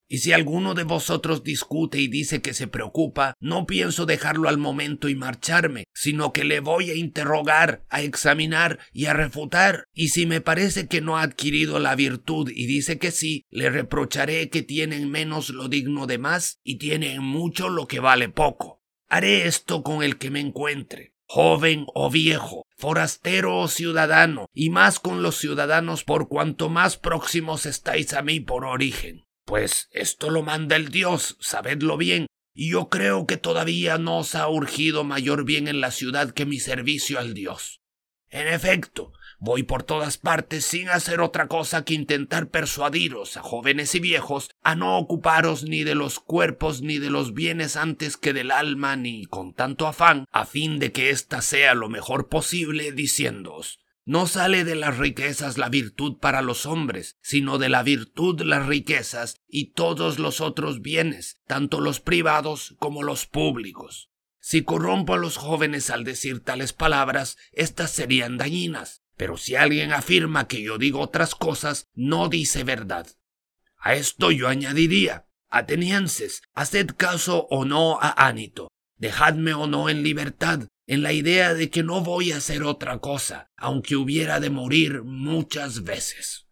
Y si alguno de vosotros discute y dice que se preocupa, no pienso dejarlo al momento y marcharme, sino que le voy a interrogar, a examinar y a refutar. Y si me parece que no ha adquirido la virtud y dice que sí, le reprocharé que tiene en menos lo digno de más y tiene en mucho lo que vale poco. Haré esto con el que me encuentre, joven o viejo, forastero o ciudadano, y más con los ciudadanos por cuanto más próximos estáis a mí por origen. Pues esto lo manda el Dios, sabedlo bien, y yo creo que todavía no os ha urgido mayor bien en la ciudad que mi servicio al Dios. En efecto, voy por todas partes sin hacer otra cosa que intentar persuadiros a jóvenes y viejos a no ocuparos ni de los cuerpos ni de los bienes antes que del alma ni con tanto afán, a fin de que ésta sea lo mejor posible, diciéndoos no sale de las riquezas la virtud para los hombres, sino de la virtud las riquezas y todos los otros bienes, tanto los privados como los públicos. Si corrompo a los jóvenes al decir tales palabras, éstas serían dañinas, pero si alguien afirma que yo digo otras cosas, no dice verdad. A esto yo añadiría, atenienses, haced caso o no a Anito, dejadme o no en libertad, en la idea de que no voy a hacer otra cosa, aunque hubiera de morir muchas veces.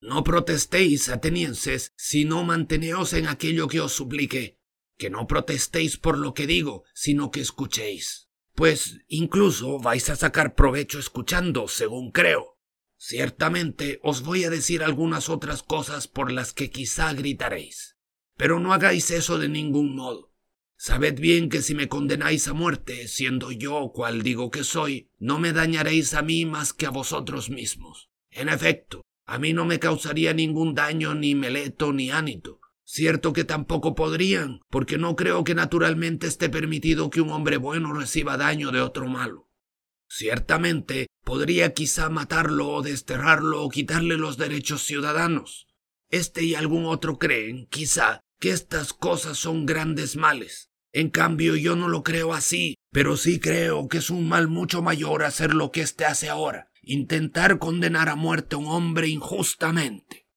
No protestéis, atenienses, sino manteneos en aquello que os supliqué, que no protestéis por lo que digo, sino que escuchéis. pues incluso vais a sacar provecho escuchando, según creo. Ciertamente os voy a decir algunas otras cosas por las que quizá gritaréis. Pero no hagáis eso de ningún modo. Sabed bien que si me condenáis a muerte, siendo yo cual digo que soy, no me dañaréis a mí más que a vosotros mismos. En efecto, a mí no me causaría ningún daño ni Meleto ni Ánito. Cierto que tampoco podrían, porque no creo que naturalmente esté permitido que un hombre bueno reciba daño de otro malo. Ciertamente podría quizá matarlo o desterrarlo o quitarle los derechos ciudadanos. Este y algún otro creen, quizá, que estas cosas son grandes males. En cambio, yo no lo creo así, pero sí creo que es un mal mucho mayor hacer lo que éste hace ahora, intentar condenar a muerte a un hombre injustamente.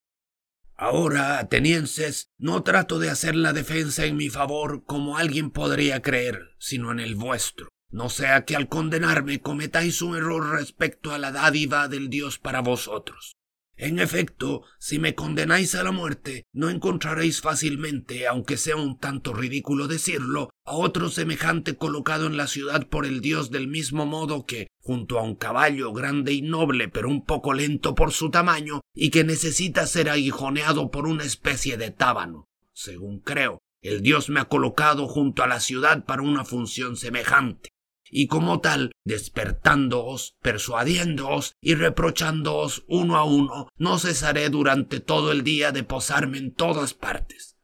Ahora, atenienses, no trato de hacer la defensa en mi favor como alguien podría creer, sino en el vuestro. No sea que al condenarme cometáis un error respecto a la dádiva del Dios para vosotros. En efecto, si me condenáis a la muerte, no encontraréis fácilmente, aunque sea un tanto ridículo decirlo, a otro semejante colocado en la ciudad por el dios del mismo modo que, junto a un caballo grande y noble pero un poco lento por su tamaño, y que necesita ser aguijoneado por una especie de tábano. Según creo, el dios me ha colocado junto a la ciudad para una función semejante y como tal, despertándoos, persuadiéndoos y reprochándoos uno a uno, no cesaré durante todo el día de posarme en todas partes.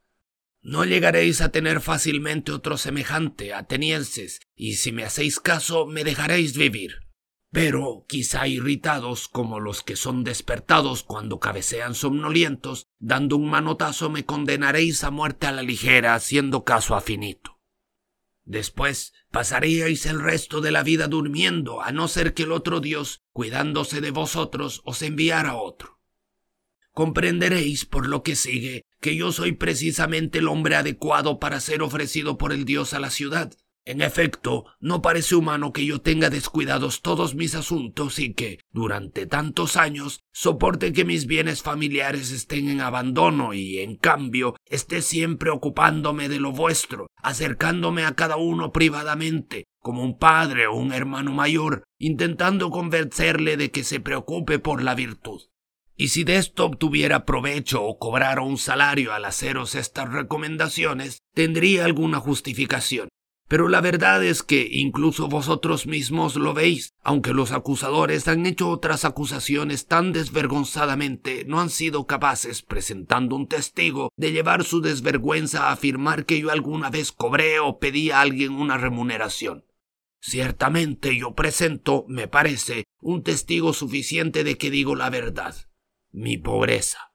No llegaréis a tener fácilmente otro semejante, atenienses, y si me hacéis caso, me dejaréis vivir. Pero, quizá irritados como los que son despertados cuando cabecean somnolientos, dando un manotazo me condenaréis a muerte a la ligera, haciendo caso a finito. Después pasaríais el resto de la vida durmiendo, a no ser que el otro Dios, cuidándose de vosotros, os enviara otro. Comprenderéis por lo que sigue que yo soy precisamente el hombre adecuado para ser ofrecido por el Dios a la ciudad, en efecto, no parece humano que yo tenga descuidados todos mis asuntos y que, durante tantos años, soporte que mis bienes familiares estén en abandono y, en cambio, esté siempre ocupándome de lo vuestro, acercándome a cada uno privadamente, como un padre o un hermano mayor, intentando convencerle de que se preocupe por la virtud. Y si de esto obtuviera provecho o cobrara un salario al haceros estas recomendaciones, tendría alguna justificación pero la verdad es que incluso vosotros mismos lo veis, aunque los acusadores han hecho otras acusaciones tan desvergonzadamente, no han sido capaces, presentando un testigo, de llevar su desvergüenza a afirmar que yo alguna vez cobré o pedí a alguien una remuneración. Ciertamente yo presento, me parece, un testigo suficiente de que digo la verdad. Mi pobreza.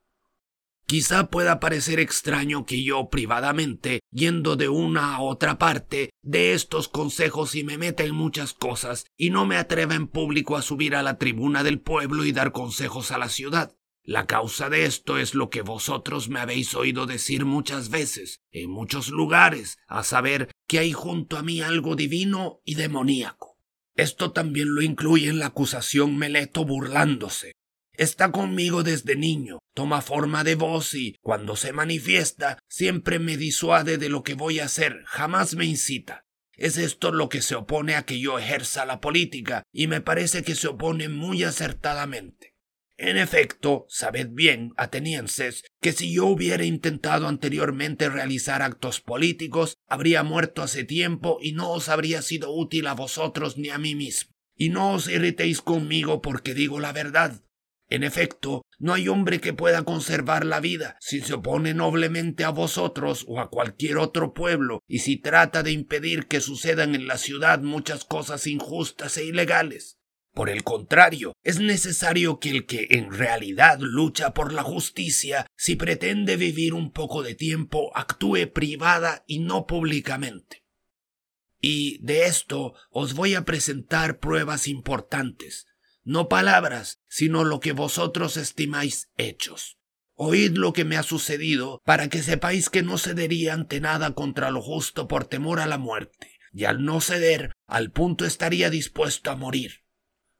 Quizá pueda parecer extraño que yo privadamente, yendo de una a otra parte, dé estos consejos y me meta en muchas cosas, y no me atreva en público a subir a la tribuna del pueblo y dar consejos a la ciudad. La causa de esto es lo que vosotros me habéis oído decir muchas veces, en muchos lugares, a saber que hay junto a mí algo divino y demoníaco. Esto también lo incluye en la acusación Meleto burlándose, Está conmigo desde niño, toma forma de voz y, cuando se manifiesta, siempre me disuade de lo que voy a hacer, jamás me incita. Es esto lo que se opone a que yo ejerza la política, y me parece que se opone muy acertadamente. En efecto, sabed bien, atenienses, que si yo hubiera intentado anteriormente realizar actos políticos, habría muerto hace tiempo y no os habría sido útil a vosotros ni a mí mismo. Y no os irritéis conmigo porque digo la verdad, en efecto, no hay hombre que pueda conservar la vida si se opone noblemente a vosotros o a cualquier otro pueblo y si trata de impedir que sucedan en la ciudad muchas cosas injustas e ilegales. Por el contrario, es necesario que el que en realidad lucha por la justicia, si pretende vivir un poco de tiempo, actúe privada y no públicamente. Y de esto os voy a presentar pruebas importantes, no palabras, sino lo que vosotros estimáis hechos. Oíd lo que me ha sucedido, para que sepáis que no cedería ante nada contra lo justo por temor a la muerte, y al no ceder, al punto estaría dispuesto a morir.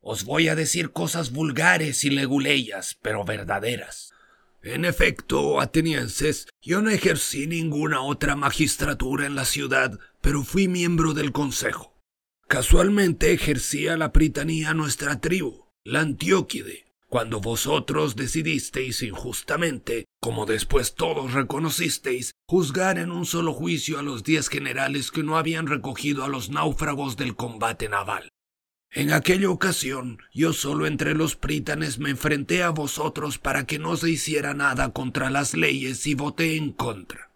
Os voy a decir cosas vulgares y leguleyas, pero verdaderas. En efecto, atenienses, yo no ejercí ninguna otra magistratura en la ciudad, pero fui miembro del consejo. Casualmente ejercía la pritanía nuestra tribu, la Antióquide, cuando vosotros decidisteis injustamente, como después todos reconocisteis, juzgar en un solo juicio a los diez generales que no habían recogido a los náufragos del combate naval. En aquella ocasión, yo solo entre los prítanes me enfrenté a vosotros para que no se hiciera nada contra las leyes y voté en contra.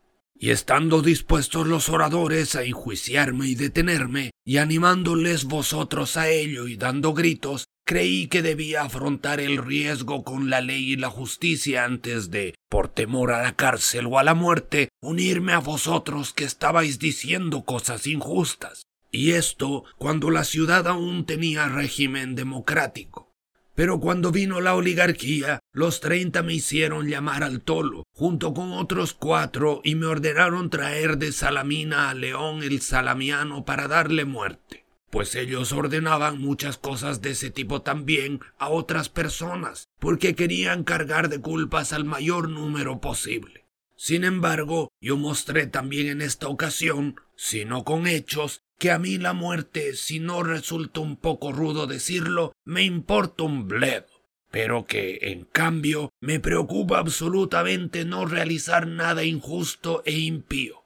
Y estando dispuestos los oradores a enjuiciarme y detenerme, y animándoles vosotros a ello y dando gritos, creí que debía afrontar el riesgo con la ley y la justicia antes de, por temor a la cárcel o a la muerte, unirme a vosotros que estabais diciendo cosas injustas y esto cuando la ciudad aún tenía régimen democrático. Pero cuando vino la oligarquía, los treinta me hicieron llamar al tolo, junto con otros cuatro, y me ordenaron traer de Salamina a León el Salamiano para darle muerte, pues ellos ordenaban muchas cosas de ese tipo también a otras personas, porque querían cargar de culpas al mayor número posible. Sin embargo, yo mostré también en esta ocasión, si no con hechos, que a mí la muerte, si no resulta un poco rudo decirlo, me importa un bledo, pero que, en cambio, me preocupa absolutamente no realizar nada injusto e impío.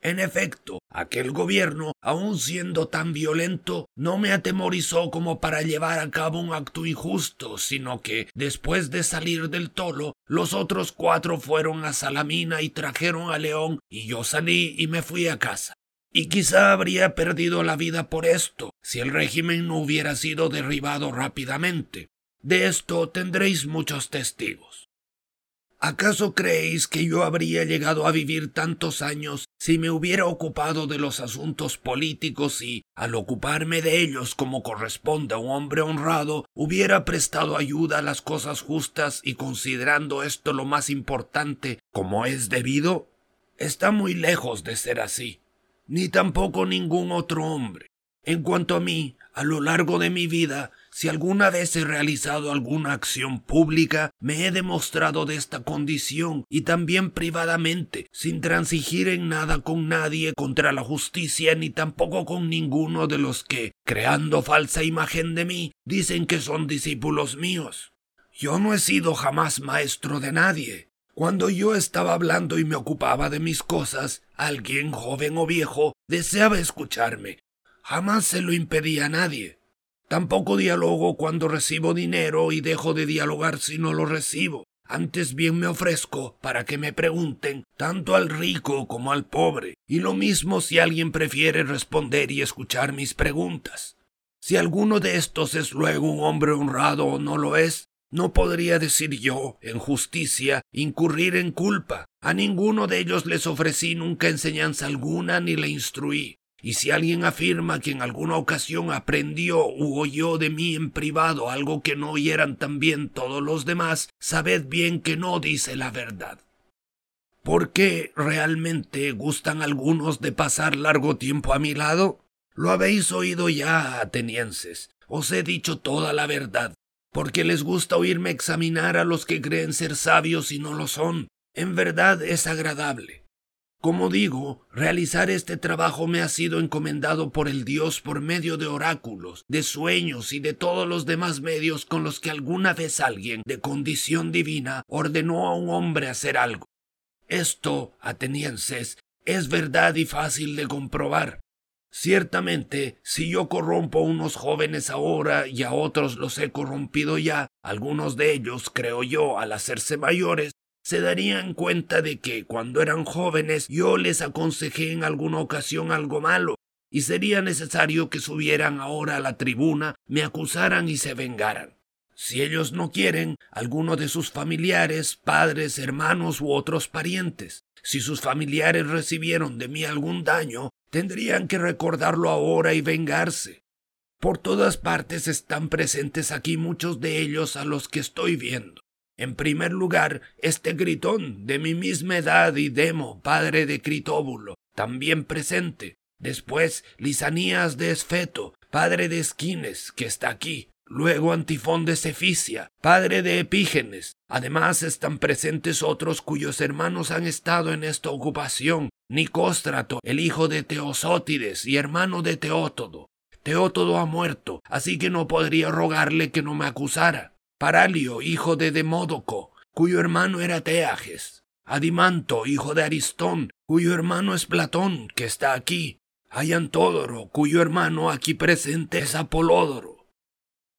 En efecto, aquel gobierno, aun siendo tan violento, no me atemorizó como para llevar a cabo un acto injusto, sino que, después de salir del tolo, los otros cuatro fueron a Salamina y trajeron a León, y yo salí y me fui a casa y quizá habría perdido la vida por esto si el régimen no hubiera sido derribado rápidamente. De esto tendréis muchos testigos. ¿Acaso creéis que yo habría llegado a vivir tantos años si me hubiera ocupado de los asuntos políticos y, al ocuparme de ellos como corresponde a un hombre honrado, hubiera prestado ayuda a las cosas justas y considerando esto lo más importante como es debido? Está muy lejos de ser así ni tampoco ningún otro hombre. En cuanto a mí, a lo largo de mi vida, si alguna vez he realizado alguna acción pública, me he demostrado de esta condición y también privadamente, sin transigir en nada con nadie contra la justicia ni tampoco con ninguno de los que, creando falsa imagen de mí, dicen que son discípulos míos. Yo no he sido jamás maestro de nadie, cuando yo estaba hablando y me ocupaba de mis cosas, alguien, joven o viejo, deseaba escucharme. Jamás se lo impedí a nadie. Tampoco dialogo cuando recibo dinero y dejo de dialogar si no lo recibo. Antes bien me ofrezco para que me pregunten tanto al rico como al pobre, y lo mismo si alguien prefiere responder y escuchar mis preguntas. Si alguno de estos es luego un hombre honrado o no lo es, no podría decir yo, en justicia, incurrir en culpa. A ninguno de ellos les ofrecí nunca enseñanza alguna ni le instruí. Y si alguien afirma que en alguna ocasión aprendió u oyó de mí en privado algo que no oyeran también todos los demás, sabed bien que no dice la verdad. ¿Por qué realmente gustan algunos de pasar largo tiempo a mi lado? Lo habéis oído ya, atenienses. Os he dicho toda la verdad porque les gusta oírme examinar a los que creen ser sabios y no lo son. En verdad es agradable. Como digo, realizar este trabajo me ha sido encomendado por el Dios por medio de oráculos, de sueños y de todos los demás medios con los que alguna vez alguien de condición divina ordenó a un hombre hacer algo. Esto, atenienses, es verdad y fácil de comprobar. Ciertamente, si yo corrompo a unos jóvenes ahora y a otros los he corrompido ya, algunos de ellos, creo yo, al hacerse mayores, se darían cuenta de que cuando eran jóvenes yo les aconsejé en alguna ocasión algo malo, y sería necesario que subieran ahora a la tribuna, me acusaran y se vengaran. Si ellos no quieren, alguno de sus familiares, padres, hermanos u otros parientes. Si sus familiares recibieron de mí algún daño, tendrían que recordarlo ahora y vengarse. Por todas partes están presentes aquí muchos de ellos a los que estoy viendo. En primer lugar, este gritón, de mi misma edad y Demo, padre de Critóbulo, también presente. Después, Lisanías de Esfeto, padre de Esquines, que está aquí. Luego Antifón de Ceficia, padre de Epígenes. Además están presentes otros cuyos hermanos han estado en esta ocupación, Nicóstrato, el hijo de Teosótides y hermano de Teótodo. Teótodo ha muerto, así que no podría rogarle que no me acusara. Paralio, hijo de Demódoco, cuyo hermano era Teages. Adimanto, hijo de Aristón, cuyo hermano es Platón, que está aquí. Hay Antódoro, cuyo hermano aquí presente es Apolódoro.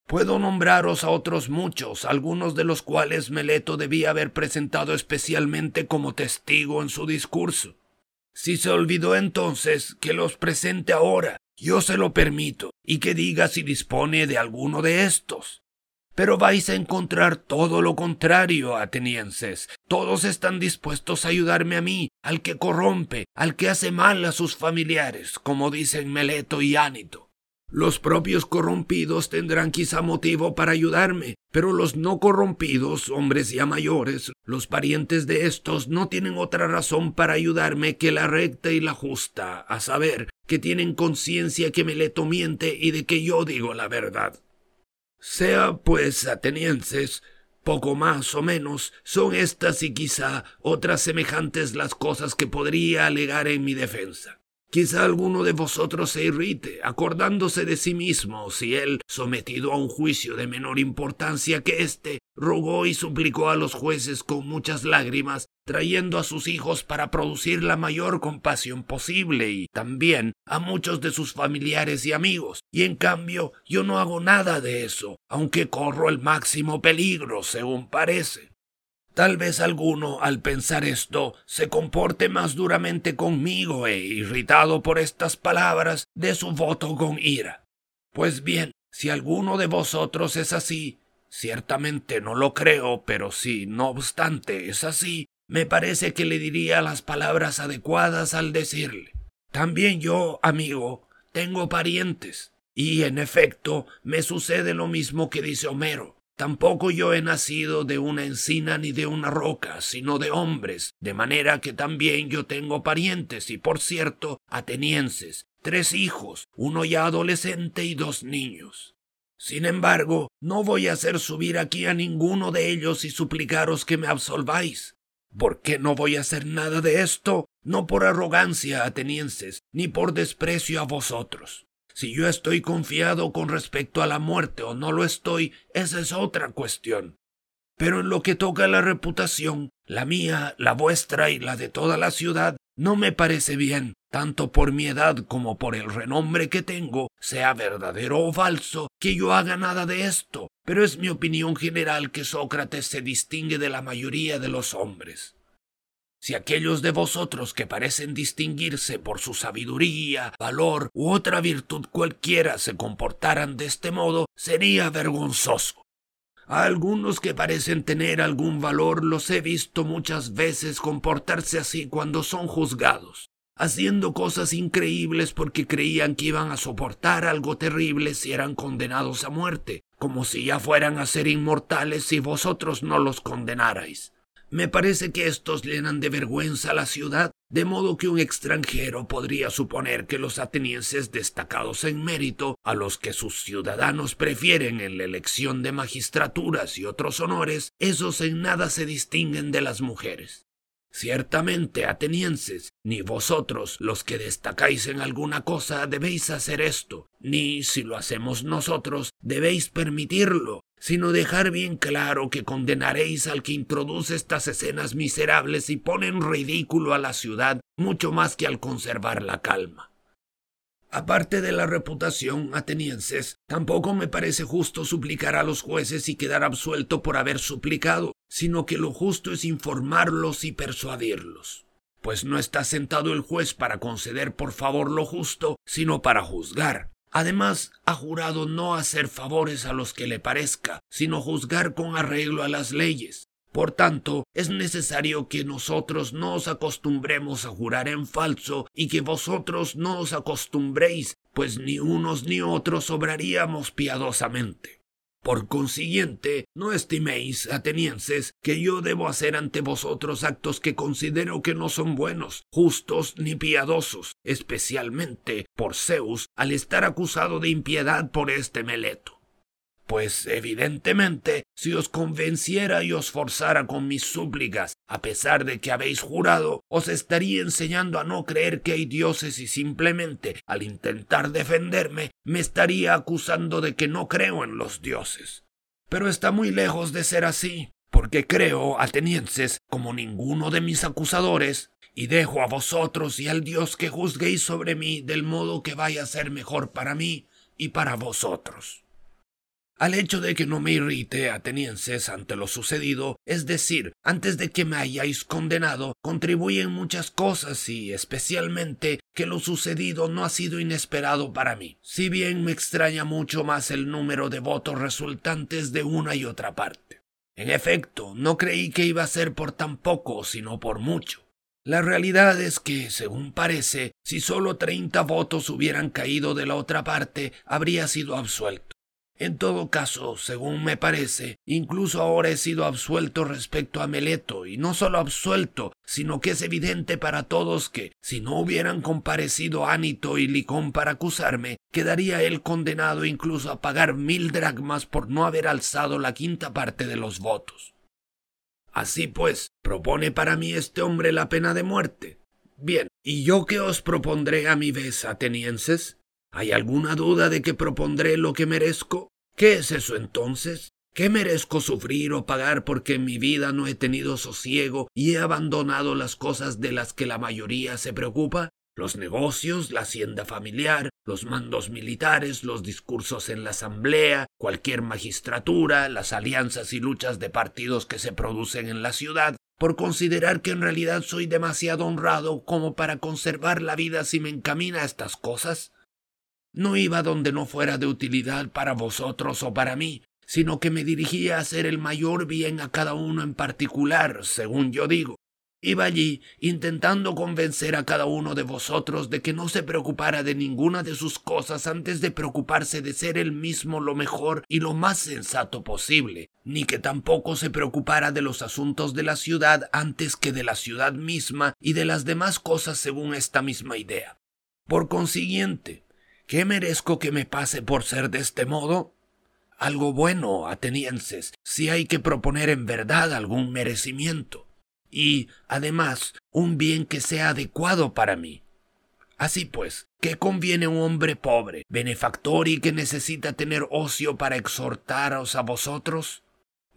Puedo nombraros a otros muchos, algunos de los cuales Meleto debía haber presentado especialmente como testigo en su discurso. Si se olvidó entonces, que los presente ahora, yo se lo permito, y que diga si dispone de alguno de estos. Pero vais a encontrar todo lo contrario, atenienses. Todos están dispuestos a ayudarme a mí, al que corrompe, al que hace mal a sus familiares, como dicen Meleto y Ánito. Los propios corrompidos tendrán quizá motivo para ayudarme, pero los no corrompidos, hombres ya mayores, los parientes de estos, no tienen otra razón para ayudarme que la recta y la justa, a saber, que tienen conciencia que Meleto miente y de que yo digo la verdad. Sea, pues, atenienses, poco más o menos, son estas y quizá otras semejantes las cosas que podría alegar en mi defensa. Quizá alguno de vosotros se irrite, acordándose de sí mismo, si él, sometido a un juicio de menor importancia que éste, rogó y suplicó a los jueces con muchas lágrimas, trayendo a sus hijos para producir la mayor compasión posible y también a muchos de sus familiares y amigos. Y en cambio yo no hago nada de eso, aunque corro el máximo peligro, según parece. Tal vez alguno, al pensar esto, se comporte más duramente conmigo e, irritado por estas palabras, de su voto con ira. Pues bien, si alguno de vosotros es así, ciertamente no lo creo, pero si no obstante es así, me parece que le diría las palabras adecuadas al decirle. También yo, amigo, tengo parientes, y en efecto me sucede lo mismo que dice Homero. Tampoco yo he nacido de una encina ni de una roca, sino de hombres, de manera que también yo tengo parientes y, por cierto, atenienses, tres hijos, uno ya adolescente y dos niños. Sin embargo, no voy a hacer subir aquí a ninguno de ellos y suplicaros que me absolváis. ¿Por qué no voy a hacer nada de esto? No por arrogancia, atenienses, ni por desprecio a vosotros. Si yo estoy confiado con respecto a la muerte o no lo estoy, esa es otra cuestión. Pero en lo que toca a la reputación, la mía, la vuestra y la de toda la ciudad, no me parece bien, tanto por mi edad como por el renombre que tengo, sea verdadero o falso, que yo haga nada de esto, pero es mi opinión general que Sócrates se distingue de la mayoría de los hombres. Si aquellos de vosotros que parecen distinguirse por su sabiduría, valor u otra virtud cualquiera se comportaran de este modo, sería vergonzoso. A algunos que parecen tener algún valor los he visto muchas veces comportarse así cuando son juzgados, haciendo cosas increíbles porque creían que iban a soportar algo terrible si eran condenados a muerte, como si ya fueran a ser inmortales si vosotros no los condenarais. Me parece que estos llenan de vergüenza a la ciudad, de modo que un extranjero podría suponer que los atenienses destacados en mérito, a los que sus ciudadanos prefieren en la elección de magistraturas y otros honores, esos en nada se distinguen de las mujeres. Ciertamente, atenienses, ni vosotros, los que destacáis en alguna cosa, debéis hacer esto, ni, si lo hacemos nosotros, debéis permitirlo, sino dejar bien claro que condenaréis al que introduce estas escenas miserables y pone en ridículo a la ciudad mucho más que al conservar la calma. Aparte de la reputación, atenienses, tampoco me parece justo suplicar a los jueces y quedar absuelto por haber suplicado, sino que lo justo es informarlos y persuadirlos. Pues no está sentado el juez para conceder por favor lo justo, sino para juzgar. Además, ha jurado no hacer favores a los que le parezca, sino juzgar con arreglo a las leyes. Por tanto, es necesario que nosotros no os acostumbremos a jurar en falso y que vosotros no os acostumbréis, pues ni unos ni otros obraríamos piadosamente. Por consiguiente, no estiméis, atenienses, que yo debo hacer ante vosotros actos que considero que no son buenos, justos ni piadosos, especialmente por Zeus al estar acusado de impiedad por este Meleto. Pues evidentemente, si os convenciera y os forzara con mis súplicas, a pesar de que habéis jurado, os estaría enseñando a no creer que hay dioses y simplemente, al intentar defenderme, me estaría acusando de que no creo en los dioses. Pero está muy lejos de ser así, porque creo, atenienses, como ninguno de mis acusadores, y dejo a vosotros y al Dios que juzguéis sobre mí del modo que vaya a ser mejor para mí y para vosotros al hecho de que no me irrite, atenienses, ante lo sucedido, es decir, antes de que me hayáis condenado, contribuyen muchas cosas y especialmente que lo sucedido no ha sido inesperado para mí, si bien me extraña mucho más el número de votos resultantes de una y otra parte. En efecto, no creí que iba a ser por tan poco, sino por mucho. La realidad es que, según parece, si solo treinta votos hubieran caído de la otra parte, habría sido absuelto. En todo caso, según me parece, incluso ahora he sido absuelto respecto a Meleto, y no solo absuelto, sino que es evidente para todos que, si no hubieran comparecido Anito y Licón para acusarme, quedaría él condenado incluso a pagar mil dracmas por no haber alzado la quinta parte de los votos. Así pues, ¿propone para mí este hombre la pena de muerte? Bien, ¿y yo qué os propondré a mi vez, atenienses? ¿Hay alguna duda de que propondré lo que merezco? ¿Qué es eso entonces? ¿Qué merezco sufrir o pagar porque en mi vida no he tenido sosiego y he abandonado las cosas de las que la mayoría se preocupa? Los negocios, la hacienda familiar, los mandos militares, los discursos en la asamblea, cualquier magistratura, las alianzas y luchas de partidos que se producen en la ciudad, por considerar que en realidad soy demasiado honrado como para conservar la vida si me encamina a estas cosas. No iba donde no fuera de utilidad para vosotros o para mí, sino que me dirigía a hacer el mayor bien a cada uno en particular, según yo digo. Iba allí intentando convencer a cada uno de vosotros de que no se preocupara de ninguna de sus cosas antes de preocuparse de ser él mismo lo mejor y lo más sensato posible, ni que tampoco se preocupara de los asuntos de la ciudad antes que de la ciudad misma y de las demás cosas según esta misma idea. Por consiguiente, ¿Qué merezco que me pase por ser de este modo? Algo bueno, atenienses, si hay que proponer en verdad algún merecimiento, y, además, un bien que sea adecuado para mí. Así pues, ¿qué conviene un hombre pobre, benefactor y que necesita tener ocio para exhortaros a vosotros?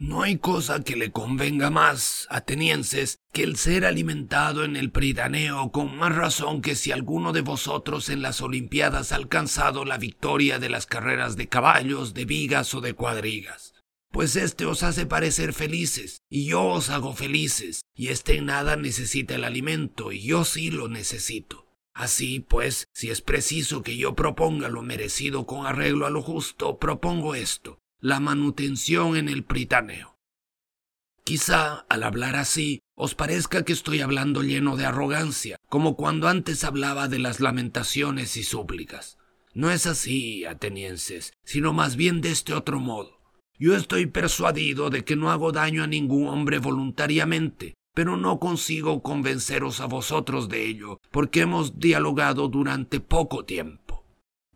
No hay cosa que le convenga más, atenienses, que el ser alimentado en el Pridaneo con más razón que si alguno de vosotros en las Olimpiadas ha alcanzado la victoria de las carreras de caballos, de vigas o de cuadrigas. Pues éste os hace parecer felices, y yo os hago felices, y éste nada necesita el alimento, y yo sí lo necesito. Así pues, si es preciso que yo proponga lo merecido con arreglo a lo justo, propongo esto, la manutención en el Pritaneo. Quizá, al hablar así, os parezca que estoy hablando lleno de arrogancia, como cuando antes hablaba de las lamentaciones y súplicas. No es así, atenienses, sino más bien de este otro modo. Yo estoy persuadido de que no hago daño a ningún hombre voluntariamente, pero no consigo convenceros a vosotros de ello, porque hemos dialogado durante poco tiempo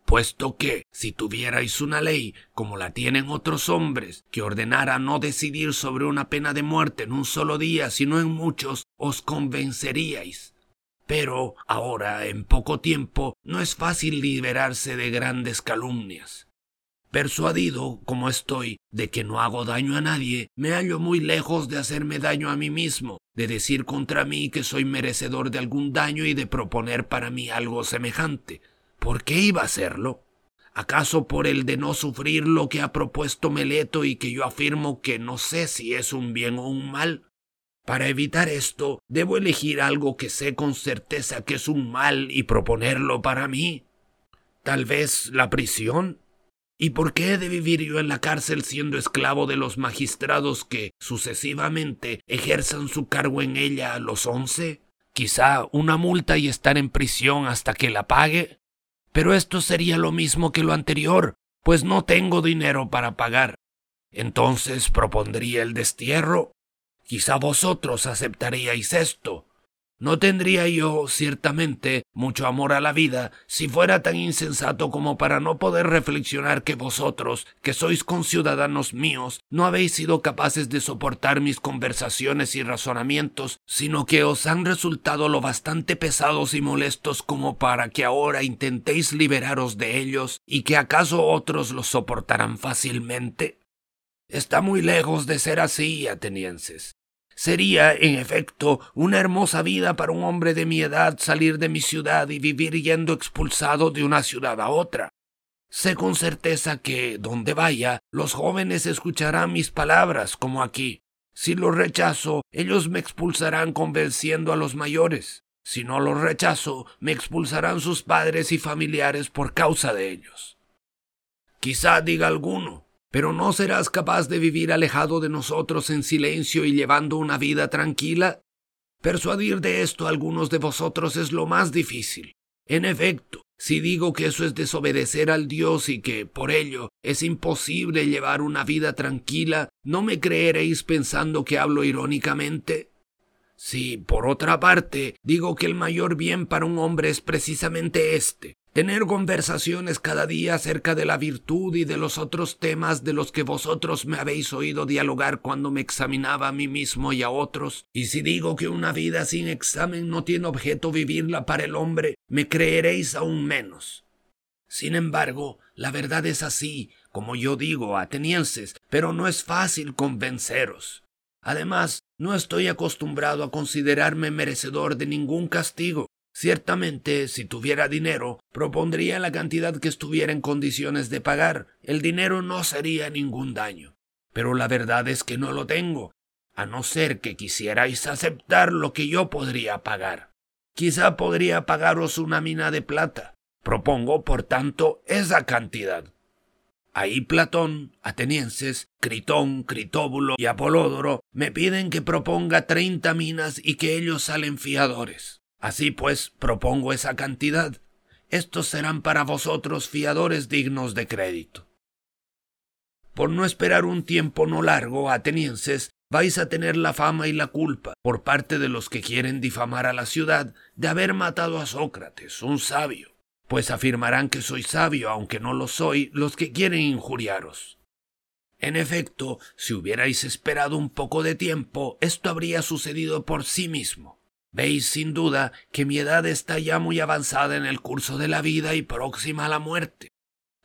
puesto que, si tuvierais una ley, como la tienen otros hombres, que ordenara no decidir sobre una pena de muerte en un solo día, sino en muchos, os convenceríais. Pero ahora, en poco tiempo, no es fácil liberarse de grandes calumnias. Persuadido, como estoy, de que no hago daño a nadie, me hallo muy lejos de hacerme daño a mí mismo, de decir contra mí que soy merecedor de algún daño y de proponer para mí algo semejante. ¿Por qué iba a hacerlo? ¿Acaso por el de no sufrir lo que ha propuesto Meleto y que yo afirmo que no sé si es un bien o un mal? Para evitar esto, debo elegir algo que sé con certeza que es un mal y proponerlo para mí. Tal vez la prisión. ¿Y por qué he de vivir yo en la cárcel siendo esclavo de los magistrados que, sucesivamente, ejerzan su cargo en ella a los once? Quizá una multa y estar en prisión hasta que la pague. Pero esto sería lo mismo que lo anterior, pues no tengo dinero para pagar. Entonces propondría el destierro. Quizá vosotros aceptaríais esto. No tendría yo, ciertamente, mucho amor a la vida si fuera tan insensato como para no poder reflexionar que vosotros, que sois conciudadanos míos, no habéis sido capaces de soportar mis conversaciones y razonamientos, sino que os han resultado lo bastante pesados y molestos como para que ahora intentéis liberaros de ellos y que acaso otros los soportarán fácilmente. Está muy lejos de ser así, atenienses. Sería, en efecto, una hermosa vida para un hombre de mi edad salir de mi ciudad y vivir yendo expulsado de una ciudad a otra. Sé con certeza que, donde vaya, los jóvenes escucharán mis palabras, como aquí. Si los rechazo, ellos me expulsarán convenciendo a los mayores. Si no los rechazo, me expulsarán sus padres y familiares por causa de ellos. Quizá diga alguno, pero ¿no serás capaz de vivir alejado de nosotros en silencio y llevando una vida tranquila? Persuadir de esto a algunos de vosotros es lo más difícil. En efecto, si digo que eso es desobedecer al Dios y que, por ello, es imposible llevar una vida tranquila, ¿no me creeréis pensando que hablo irónicamente? Si, por otra parte, digo que el mayor bien para un hombre es precisamente este, tener conversaciones cada día acerca de la virtud y de los otros temas de los que vosotros me habéis oído dialogar cuando me examinaba a mí mismo y a otros, y si digo que una vida sin examen no tiene objeto vivirla para el hombre, me creeréis aún menos. Sin embargo, la verdad es así, como yo digo, atenienses, pero no es fácil convenceros. Además, no estoy acostumbrado a considerarme merecedor de ningún castigo, Ciertamente, si tuviera dinero, propondría la cantidad que estuviera en condiciones de pagar. El dinero no sería ningún daño. Pero la verdad es que no lo tengo, a no ser que quisierais aceptar lo que yo podría pagar. Quizá podría pagaros una mina de plata. Propongo, por tanto, esa cantidad. Ahí Platón, atenienses, Critón, Critóbulo y Apolódoro me piden que proponga treinta minas y que ellos salen fiadores. Así pues, propongo esa cantidad. Estos serán para vosotros fiadores dignos de crédito. Por no esperar un tiempo no largo, atenienses, vais a tener la fama y la culpa, por parte de los que quieren difamar a la ciudad, de haber matado a Sócrates, un sabio, pues afirmarán que soy sabio, aunque no lo soy, los que quieren injuriaros. En efecto, si hubierais esperado un poco de tiempo, esto habría sucedido por sí mismo. Veis sin duda que mi edad está ya muy avanzada en el curso de la vida y próxima a la muerte.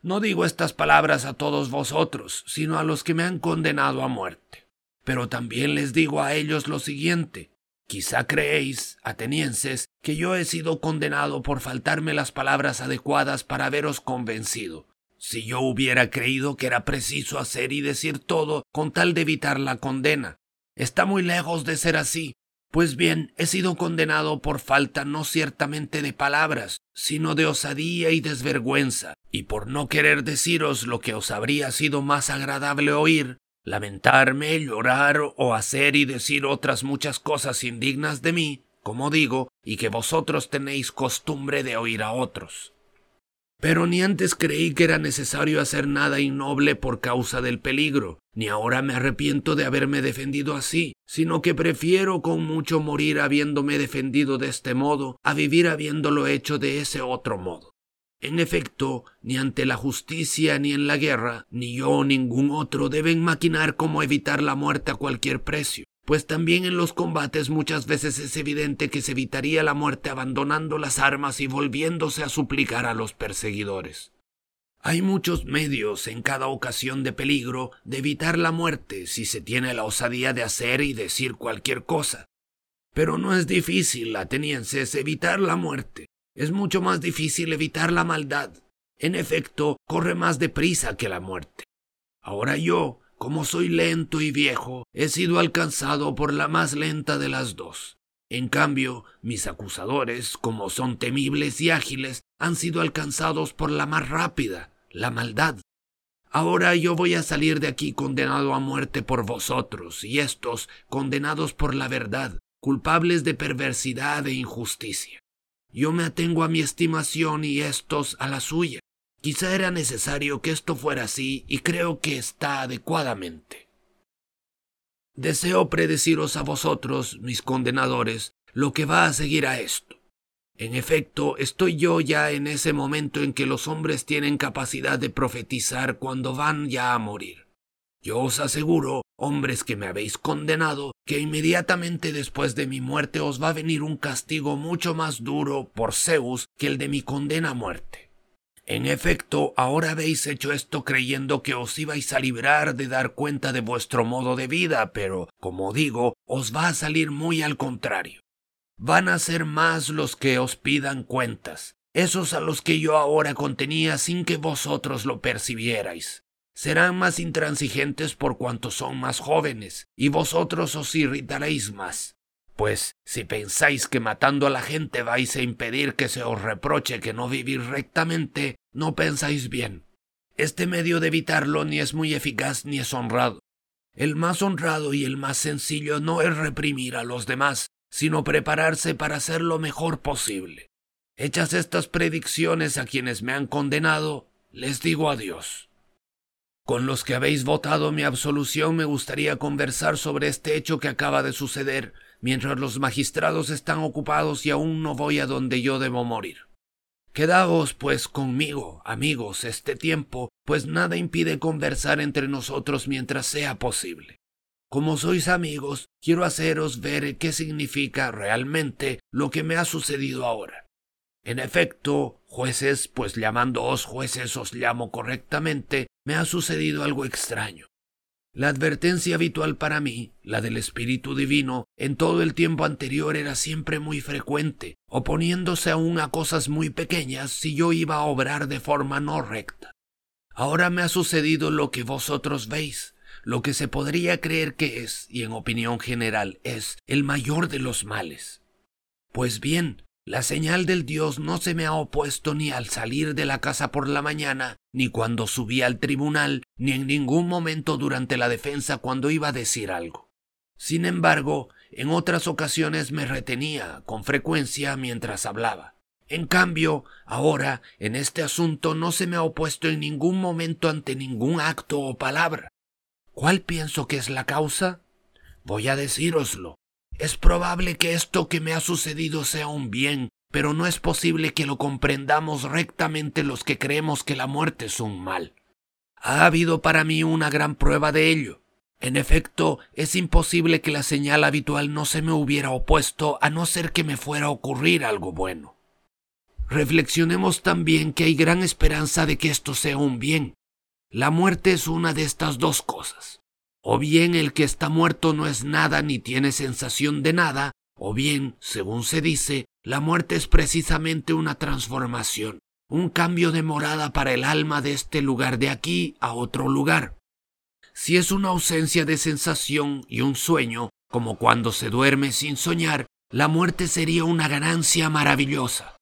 No digo estas palabras a todos vosotros, sino a los que me han condenado a muerte. Pero también les digo a ellos lo siguiente. Quizá creéis, atenienses, que yo he sido condenado por faltarme las palabras adecuadas para haberos convencido. Si yo hubiera creído que era preciso hacer y decir todo con tal de evitar la condena. Está muy lejos de ser así, pues bien, he sido condenado por falta no ciertamente de palabras, sino de osadía y desvergüenza, y por no querer deciros lo que os habría sido más agradable oír, lamentarme, llorar o hacer y decir otras muchas cosas indignas de mí, como digo, y que vosotros tenéis costumbre de oír a otros. Pero ni antes creí que era necesario hacer nada innoble por causa del peligro, ni ahora me arrepiento de haberme defendido así, sino que prefiero con mucho morir habiéndome defendido de este modo a vivir habiéndolo hecho de ese otro modo. En efecto, ni ante la justicia ni en la guerra, ni yo ningún otro deben maquinar cómo evitar la muerte a cualquier precio pues también en los combates muchas veces es evidente que se evitaría la muerte abandonando las armas y volviéndose a suplicar a los perseguidores. Hay muchos medios en cada ocasión de peligro de evitar la muerte si se tiene la osadía de hacer y decir cualquier cosa. Pero no es difícil, atenienses, evitar la muerte. Es mucho más difícil evitar la maldad. En efecto, corre más deprisa que la muerte. Ahora yo, como soy lento y viejo, he sido alcanzado por la más lenta de las dos. En cambio, mis acusadores, como son temibles y ágiles, han sido alcanzados por la más rápida, la maldad. Ahora yo voy a salir de aquí condenado a muerte por vosotros, y estos condenados por la verdad, culpables de perversidad e injusticia. Yo me atengo a mi estimación y estos a la suya. Quizá era necesario que esto fuera así y creo que está adecuadamente. Deseo predeciros a vosotros, mis condenadores, lo que va a seguir a esto. En efecto, estoy yo ya en ese momento en que los hombres tienen capacidad de profetizar cuando van ya a morir. Yo os aseguro, hombres que me habéis condenado, que inmediatamente después de mi muerte os va a venir un castigo mucho más duro por Zeus que el de mi condena a muerte. En efecto, ahora habéis hecho esto creyendo que os ibais a librar de dar cuenta de vuestro modo de vida, pero, como digo, os va a salir muy al contrario. Van a ser más los que os pidan cuentas, esos a los que yo ahora contenía sin que vosotros lo percibierais. Serán más intransigentes por cuanto son más jóvenes, y vosotros os irritaréis más. Pues si pensáis que matando a la gente vais a impedir que se os reproche que no vivís rectamente, no pensáis bien. Este medio de evitarlo ni es muy eficaz ni es honrado. El más honrado y el más sencillo no es reprimir a los demás, sino prepararse para hacer lo mejor posible. Hechas estas predicciones a quienes me han condenado, les digo adiós. Con los que habéis votado mi absolución me gustaría conversar sobre este hecho que acaba de suceder, mientras los magistrados están ocupados y aún no voy a donde yo debo morir. Quedaos, pues, conmigo, amigos, este tiempo, pues nada impide conversar entre nosotros mientras sea posible. Como sois amigos, quiero haceros ver qué significa realmente lo que me ha sucedido ahora. En efecto, jueces, pues llamándoos jueces os llamo correctamente, me ha sucedido algo extraño. La advertencia habitual para mí, la del Espíritu Divino, en todo el tiempo anterior era siempre muy frecuente, oponiéndose aún a cosas muy pequeñas si yo iba a obrar de forma no recta. Ahora me ha sucedido lo que vosotros veis, lo que se podría creer que es, y en opinión general es, el mayor de los males. Pues bien, la señal del Dios no se me ha opuesto ni al salir de la casa por la mañana, ni cuando subí al tribunal, ni en ningún momento durante la defensa cuando iba a decir algo. Sin embargo, en otras ocasiones me retenía con frecuencia mientras hablaba. En cambio, ahora, en este asunto no se me ha opuesto en ningún momento ante ningún acto o palabra. ¿Cuál pienso que es la causa? Voy a decíroslo. Es probable que esto que me ha sucedido sea un bien, pero no es posible que lo comprendamos rectamente los que creemos que la muerte es un mal. Ha habido para mí una gran prueba de ello. En efecto, es imposible que la señal habitual no se me hubiera opuesto a no ser que me fuera a ocurrir algo bueno. Reflexionemos también que hay gran esperanza de que esto sea un bien, la muerte es una de estas dos cosas. O bien el que está muerto no es nada ni tiene sensación de nada, o bien, según se dice, la muerte es precisamente una transformación, un cambio de morada para el alma de este lugar de aquí a otro lugar. Si es una ausencia de sensación y un sueño, como cuando se duerme sin soñar, la muerte sería una ganancia maravillosa.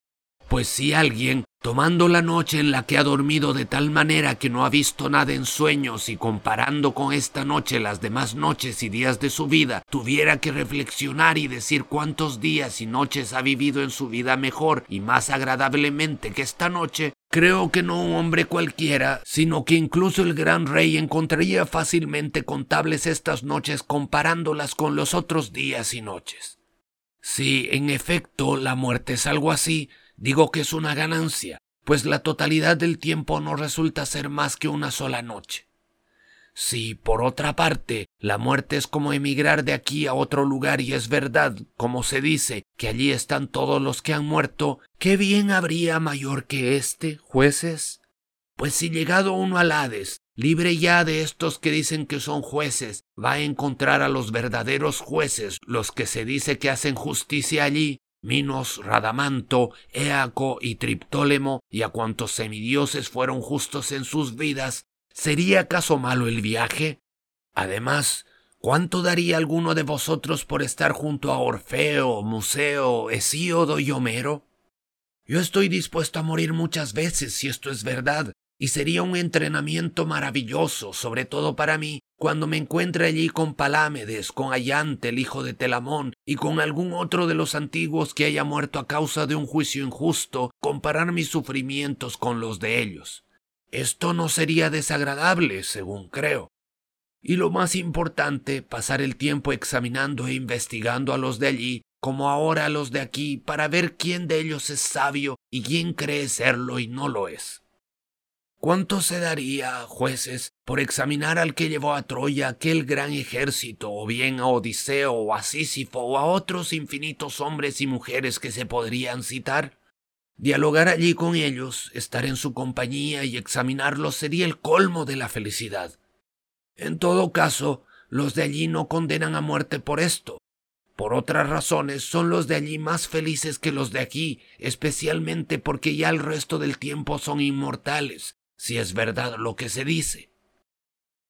Pues si alguien, tomando la noche en la que ha dormido de tal manera que no ha visto nada en sueños y comparando con esta noche las demás noches y días de su vida, tuviera que reflexionar y decir cuántos días y noches ha vivido en su vida mejor y más agradablemente que esta noche, creo que no un hombre cualquiera, sino que incluso el gran rey encontraría fácilmente contables estas noches comparándolas con los otros días y noches. Si, en efecto, la muerte es algo así, Digo que es una ganancia, pues la totalidad del tiempo no resulta ser más que una sola noche. Si, por otra parte, la muerte es como emigrar de aquí a otro lugar y es verdad, como se dice, que allí están todos los que han muerto, ¿qué bien habría mayor que este, jueces? Pues si llegado uno al Hades, libre ya de estos que dicen que son jueces, va a encontrar a los verdaderos jueces, los que se dice que hacen justicia allí, Minos, Radamanto, Éaco y Triptólemo, y a cuantos semidioses fueron justos en sus vidas, ¿sería acaso malo el viaje? Además, ¿cuánto daría alguno de vosotros por estar junto a Orfeo, Museo, Hesíodo y Homero? Yo estoy dispuesto a morir muchas veces si esto es verdad, y sería un entrenamiento maravilloso, sobre todo para mí, cuando me encuentre allí con Palámedes, con Ayante, el hijo de Telamón, y con algún otro de los antiguos que haya muerto a causa de un juicio injusto, comparar mis sufrimientos con los de ellos. Esto no sería desagradable, según creo. Y lo más importante, pasar el tiempo examinando e investigando a los de allí, como ahora los de aquí, para ver quién de ellos es sabio y quién cree serlo y no lo es. ¿Cuánto se daría, jueces, por examinar al que llevó a Troya aquel gran ejército, o bien a Odiseo, o a Sísifo, o a otros infinitos hombres y mujeres que se podrían citar? Dialogar allí con ellos, estar en su compañía y examinarlos sería el colmo de la felicidad. En todo caso, los de allí no condenan a muerte por esto. Por otras razones son los de allí más felices que los de aquí, especialmente porque ya el resto del tiempo son inmortales, si es verdad lo que se dice.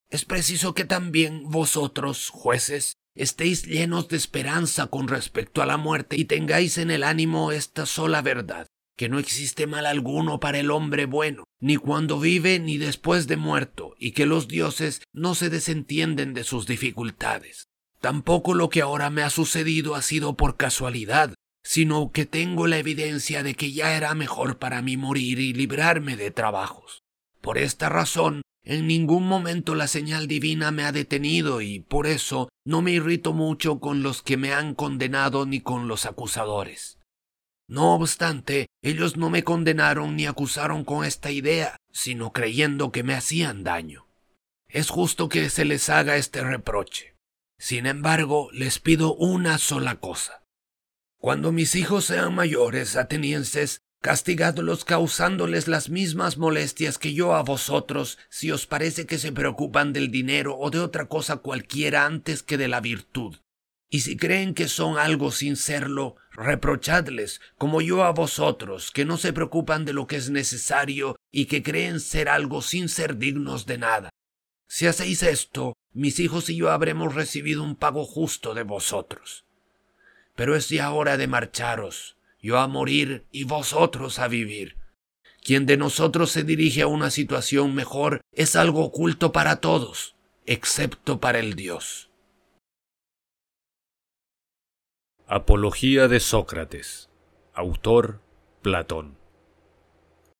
Es preciso que también vosotros, jueces, estéis llenos de esperanza con respecto a la muerte y tengáis en el ánimo esta sola verdad, que no existe mal alguno para el hombre bueno, ni cuando vive ni después de muerto, y que los dioses no se desentienden de sus dificultades. Tampoco lo que ahora me ha sucedido ha sido por casualidad, sino que tengo la evidencia de que ya era mejor para mí morir y librarme de trabajos. Por esta razón, en ningún momento la señal divina me ha detenido y por eso no me irrito mucho con los que me han condenado ni con los acusadores. No obstante, ellos no me condenaron ni acusaron con esta idea, sino creyendo que me hacían daño. Es justo que se les haga este reproche. Sin embargo, les pido una sola cosa. Cuando mis hijos sean mayores, atenienses, castigadlos causándoles las mismas molestias que yo a vosotros, si os parece que se preocupan del dinero o de otra cosa cualquiera antes que de la virtud. Y si creen que son algo sin serlo, reprochadles, como yo a vosotros, que no se preocupan de lo que es necesario y que creen ser algo sin ser dignos de nada. Si hacéis esto, mis hijos y yo habremos recibido un pago justo de vosotros. Pero es ya hora de marcharos yo a morir y vosotros a vivir. Quien de nosotros se dirige a una situación mejor es algo oculto para todos, excepto para el Dios. Apología de Sócrates. Autor Platón.